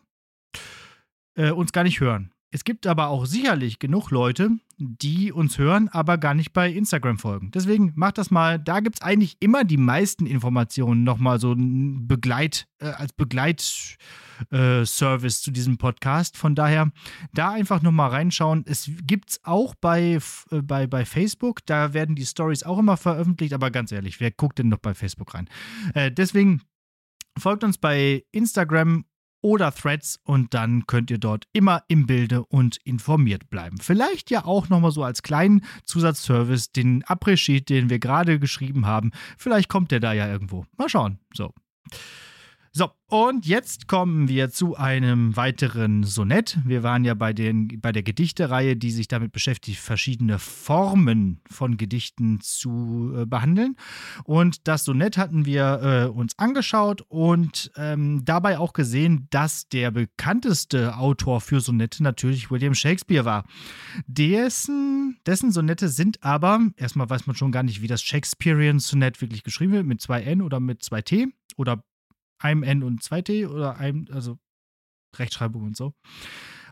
äh, uns gar nicht hören. Es gibt aber auch sicherlich genug Leute, die uns hören, aber gar nicht bei Instagram folgen. Deswegen macht das mal. Da gibt es eigentlich immer die meisten Informationen nochmal so Begleit, äh, als Begleit. äh, zu diesem Podcast. Von daher da einfach nochmal reinschauen. Es gibt es auch bei, äh, bei, bei Facebook. Da werden die Stories auch immer veröffentlicht. Aber ganz ehrlich, wer guckt denn noch bei Facebook rein? Äh, deswegen folgt uns bei Instagram oder Threads und dann könnt ihr dort immer im Bilde und informiert bleiben. Vielleicht ja auch nochmal so als kleinen Zusatzservice den Après-Sheet, den wir gerade geschrieben haben. Vielleicht kommt der da ja irgendwo. Mal schauen. So. So, und jetzt kommen wir zu einem weiteren Sonett. Wir waren ja bei, den, bei der Gedichtereihe, die sich damit beschäftigt, verschiedene Formen von Gedichten zu äh, behandeln. Und das Sonett hatten wir äh, uns angeschaut und ähm, dabei auch gesehen, dass der bekannteste Autor für Sonette natürlich William Shakespeare war. Dessen, dessen Sonette sind aber, erstmal weiß man schon gar nicht, wie das Shakespearean Sonett wirklich geschrieben wird, mit zwei N oder mit zwei T oder einem N und zwei T oder einem, also Rechtschreibung und so.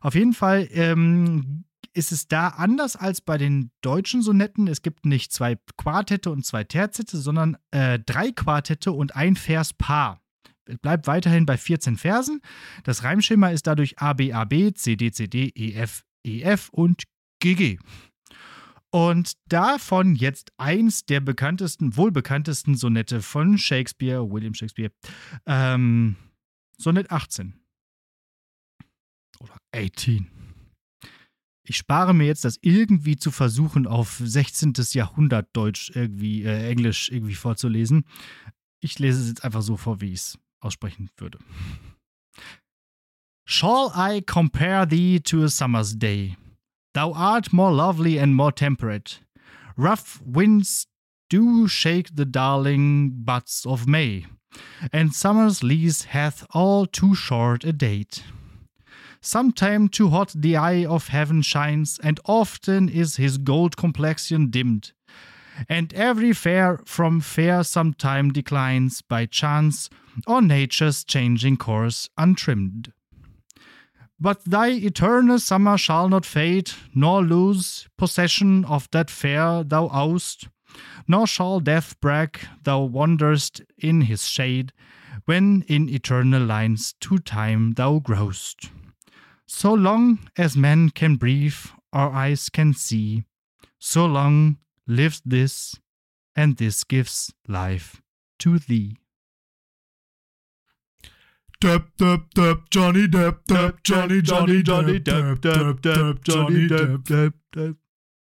Auf jeden Fall ähm, ist es da anders als bei den deutschen Sonetten. Es gibt nicht zwei Quartette und zwei Terzette, sondern äh, drei Quartette und ein Vers Paar. Es bleibt weiterhin bei 14 Versen. Das Reimschema ist dadurch A, B, A, B, C, D, C, D, E, F, E, F und G, G. Und davon jetzt eins der bekanntesten, wohl bekanntesten Sonette von Shakespeare, William Shakespeare. Ähm, Sonett 18. Oder 18. Ich spare mir jetzt das irgendwie zu versuchen, auf 16. Jahrhundert Deutsch irgendwie, äh, Englisch irgendwie vorzulesen. Ich lese es jetzt einfach so vor, wie ich es aussprechen würde. Shall I compare thee to a summer's day? Thou art more lovely and more temperate. Rough winds do shake the darling buds of May, and summer's lease hath all too short a date. Sometime too hot the eye of heaven shines, and often is his gold complexion dimmed. And every fair from fair sometime declines by chance or nature's changing course untrimmed. But thy eternal summer shall not fade, nor lose possession of that fair thou owest, Nor shall death brag thou wanderest in his shade, when in eternal lines to time thou growst. So long as men can breathe, our eyes can see, so long lives this, and this gives life to thee. Depp, Depp, Depp, Johnny Depp, Depp, Johnny, Johnny, Depp, Depp, Depp, Depp, Johnny Depp. Depp.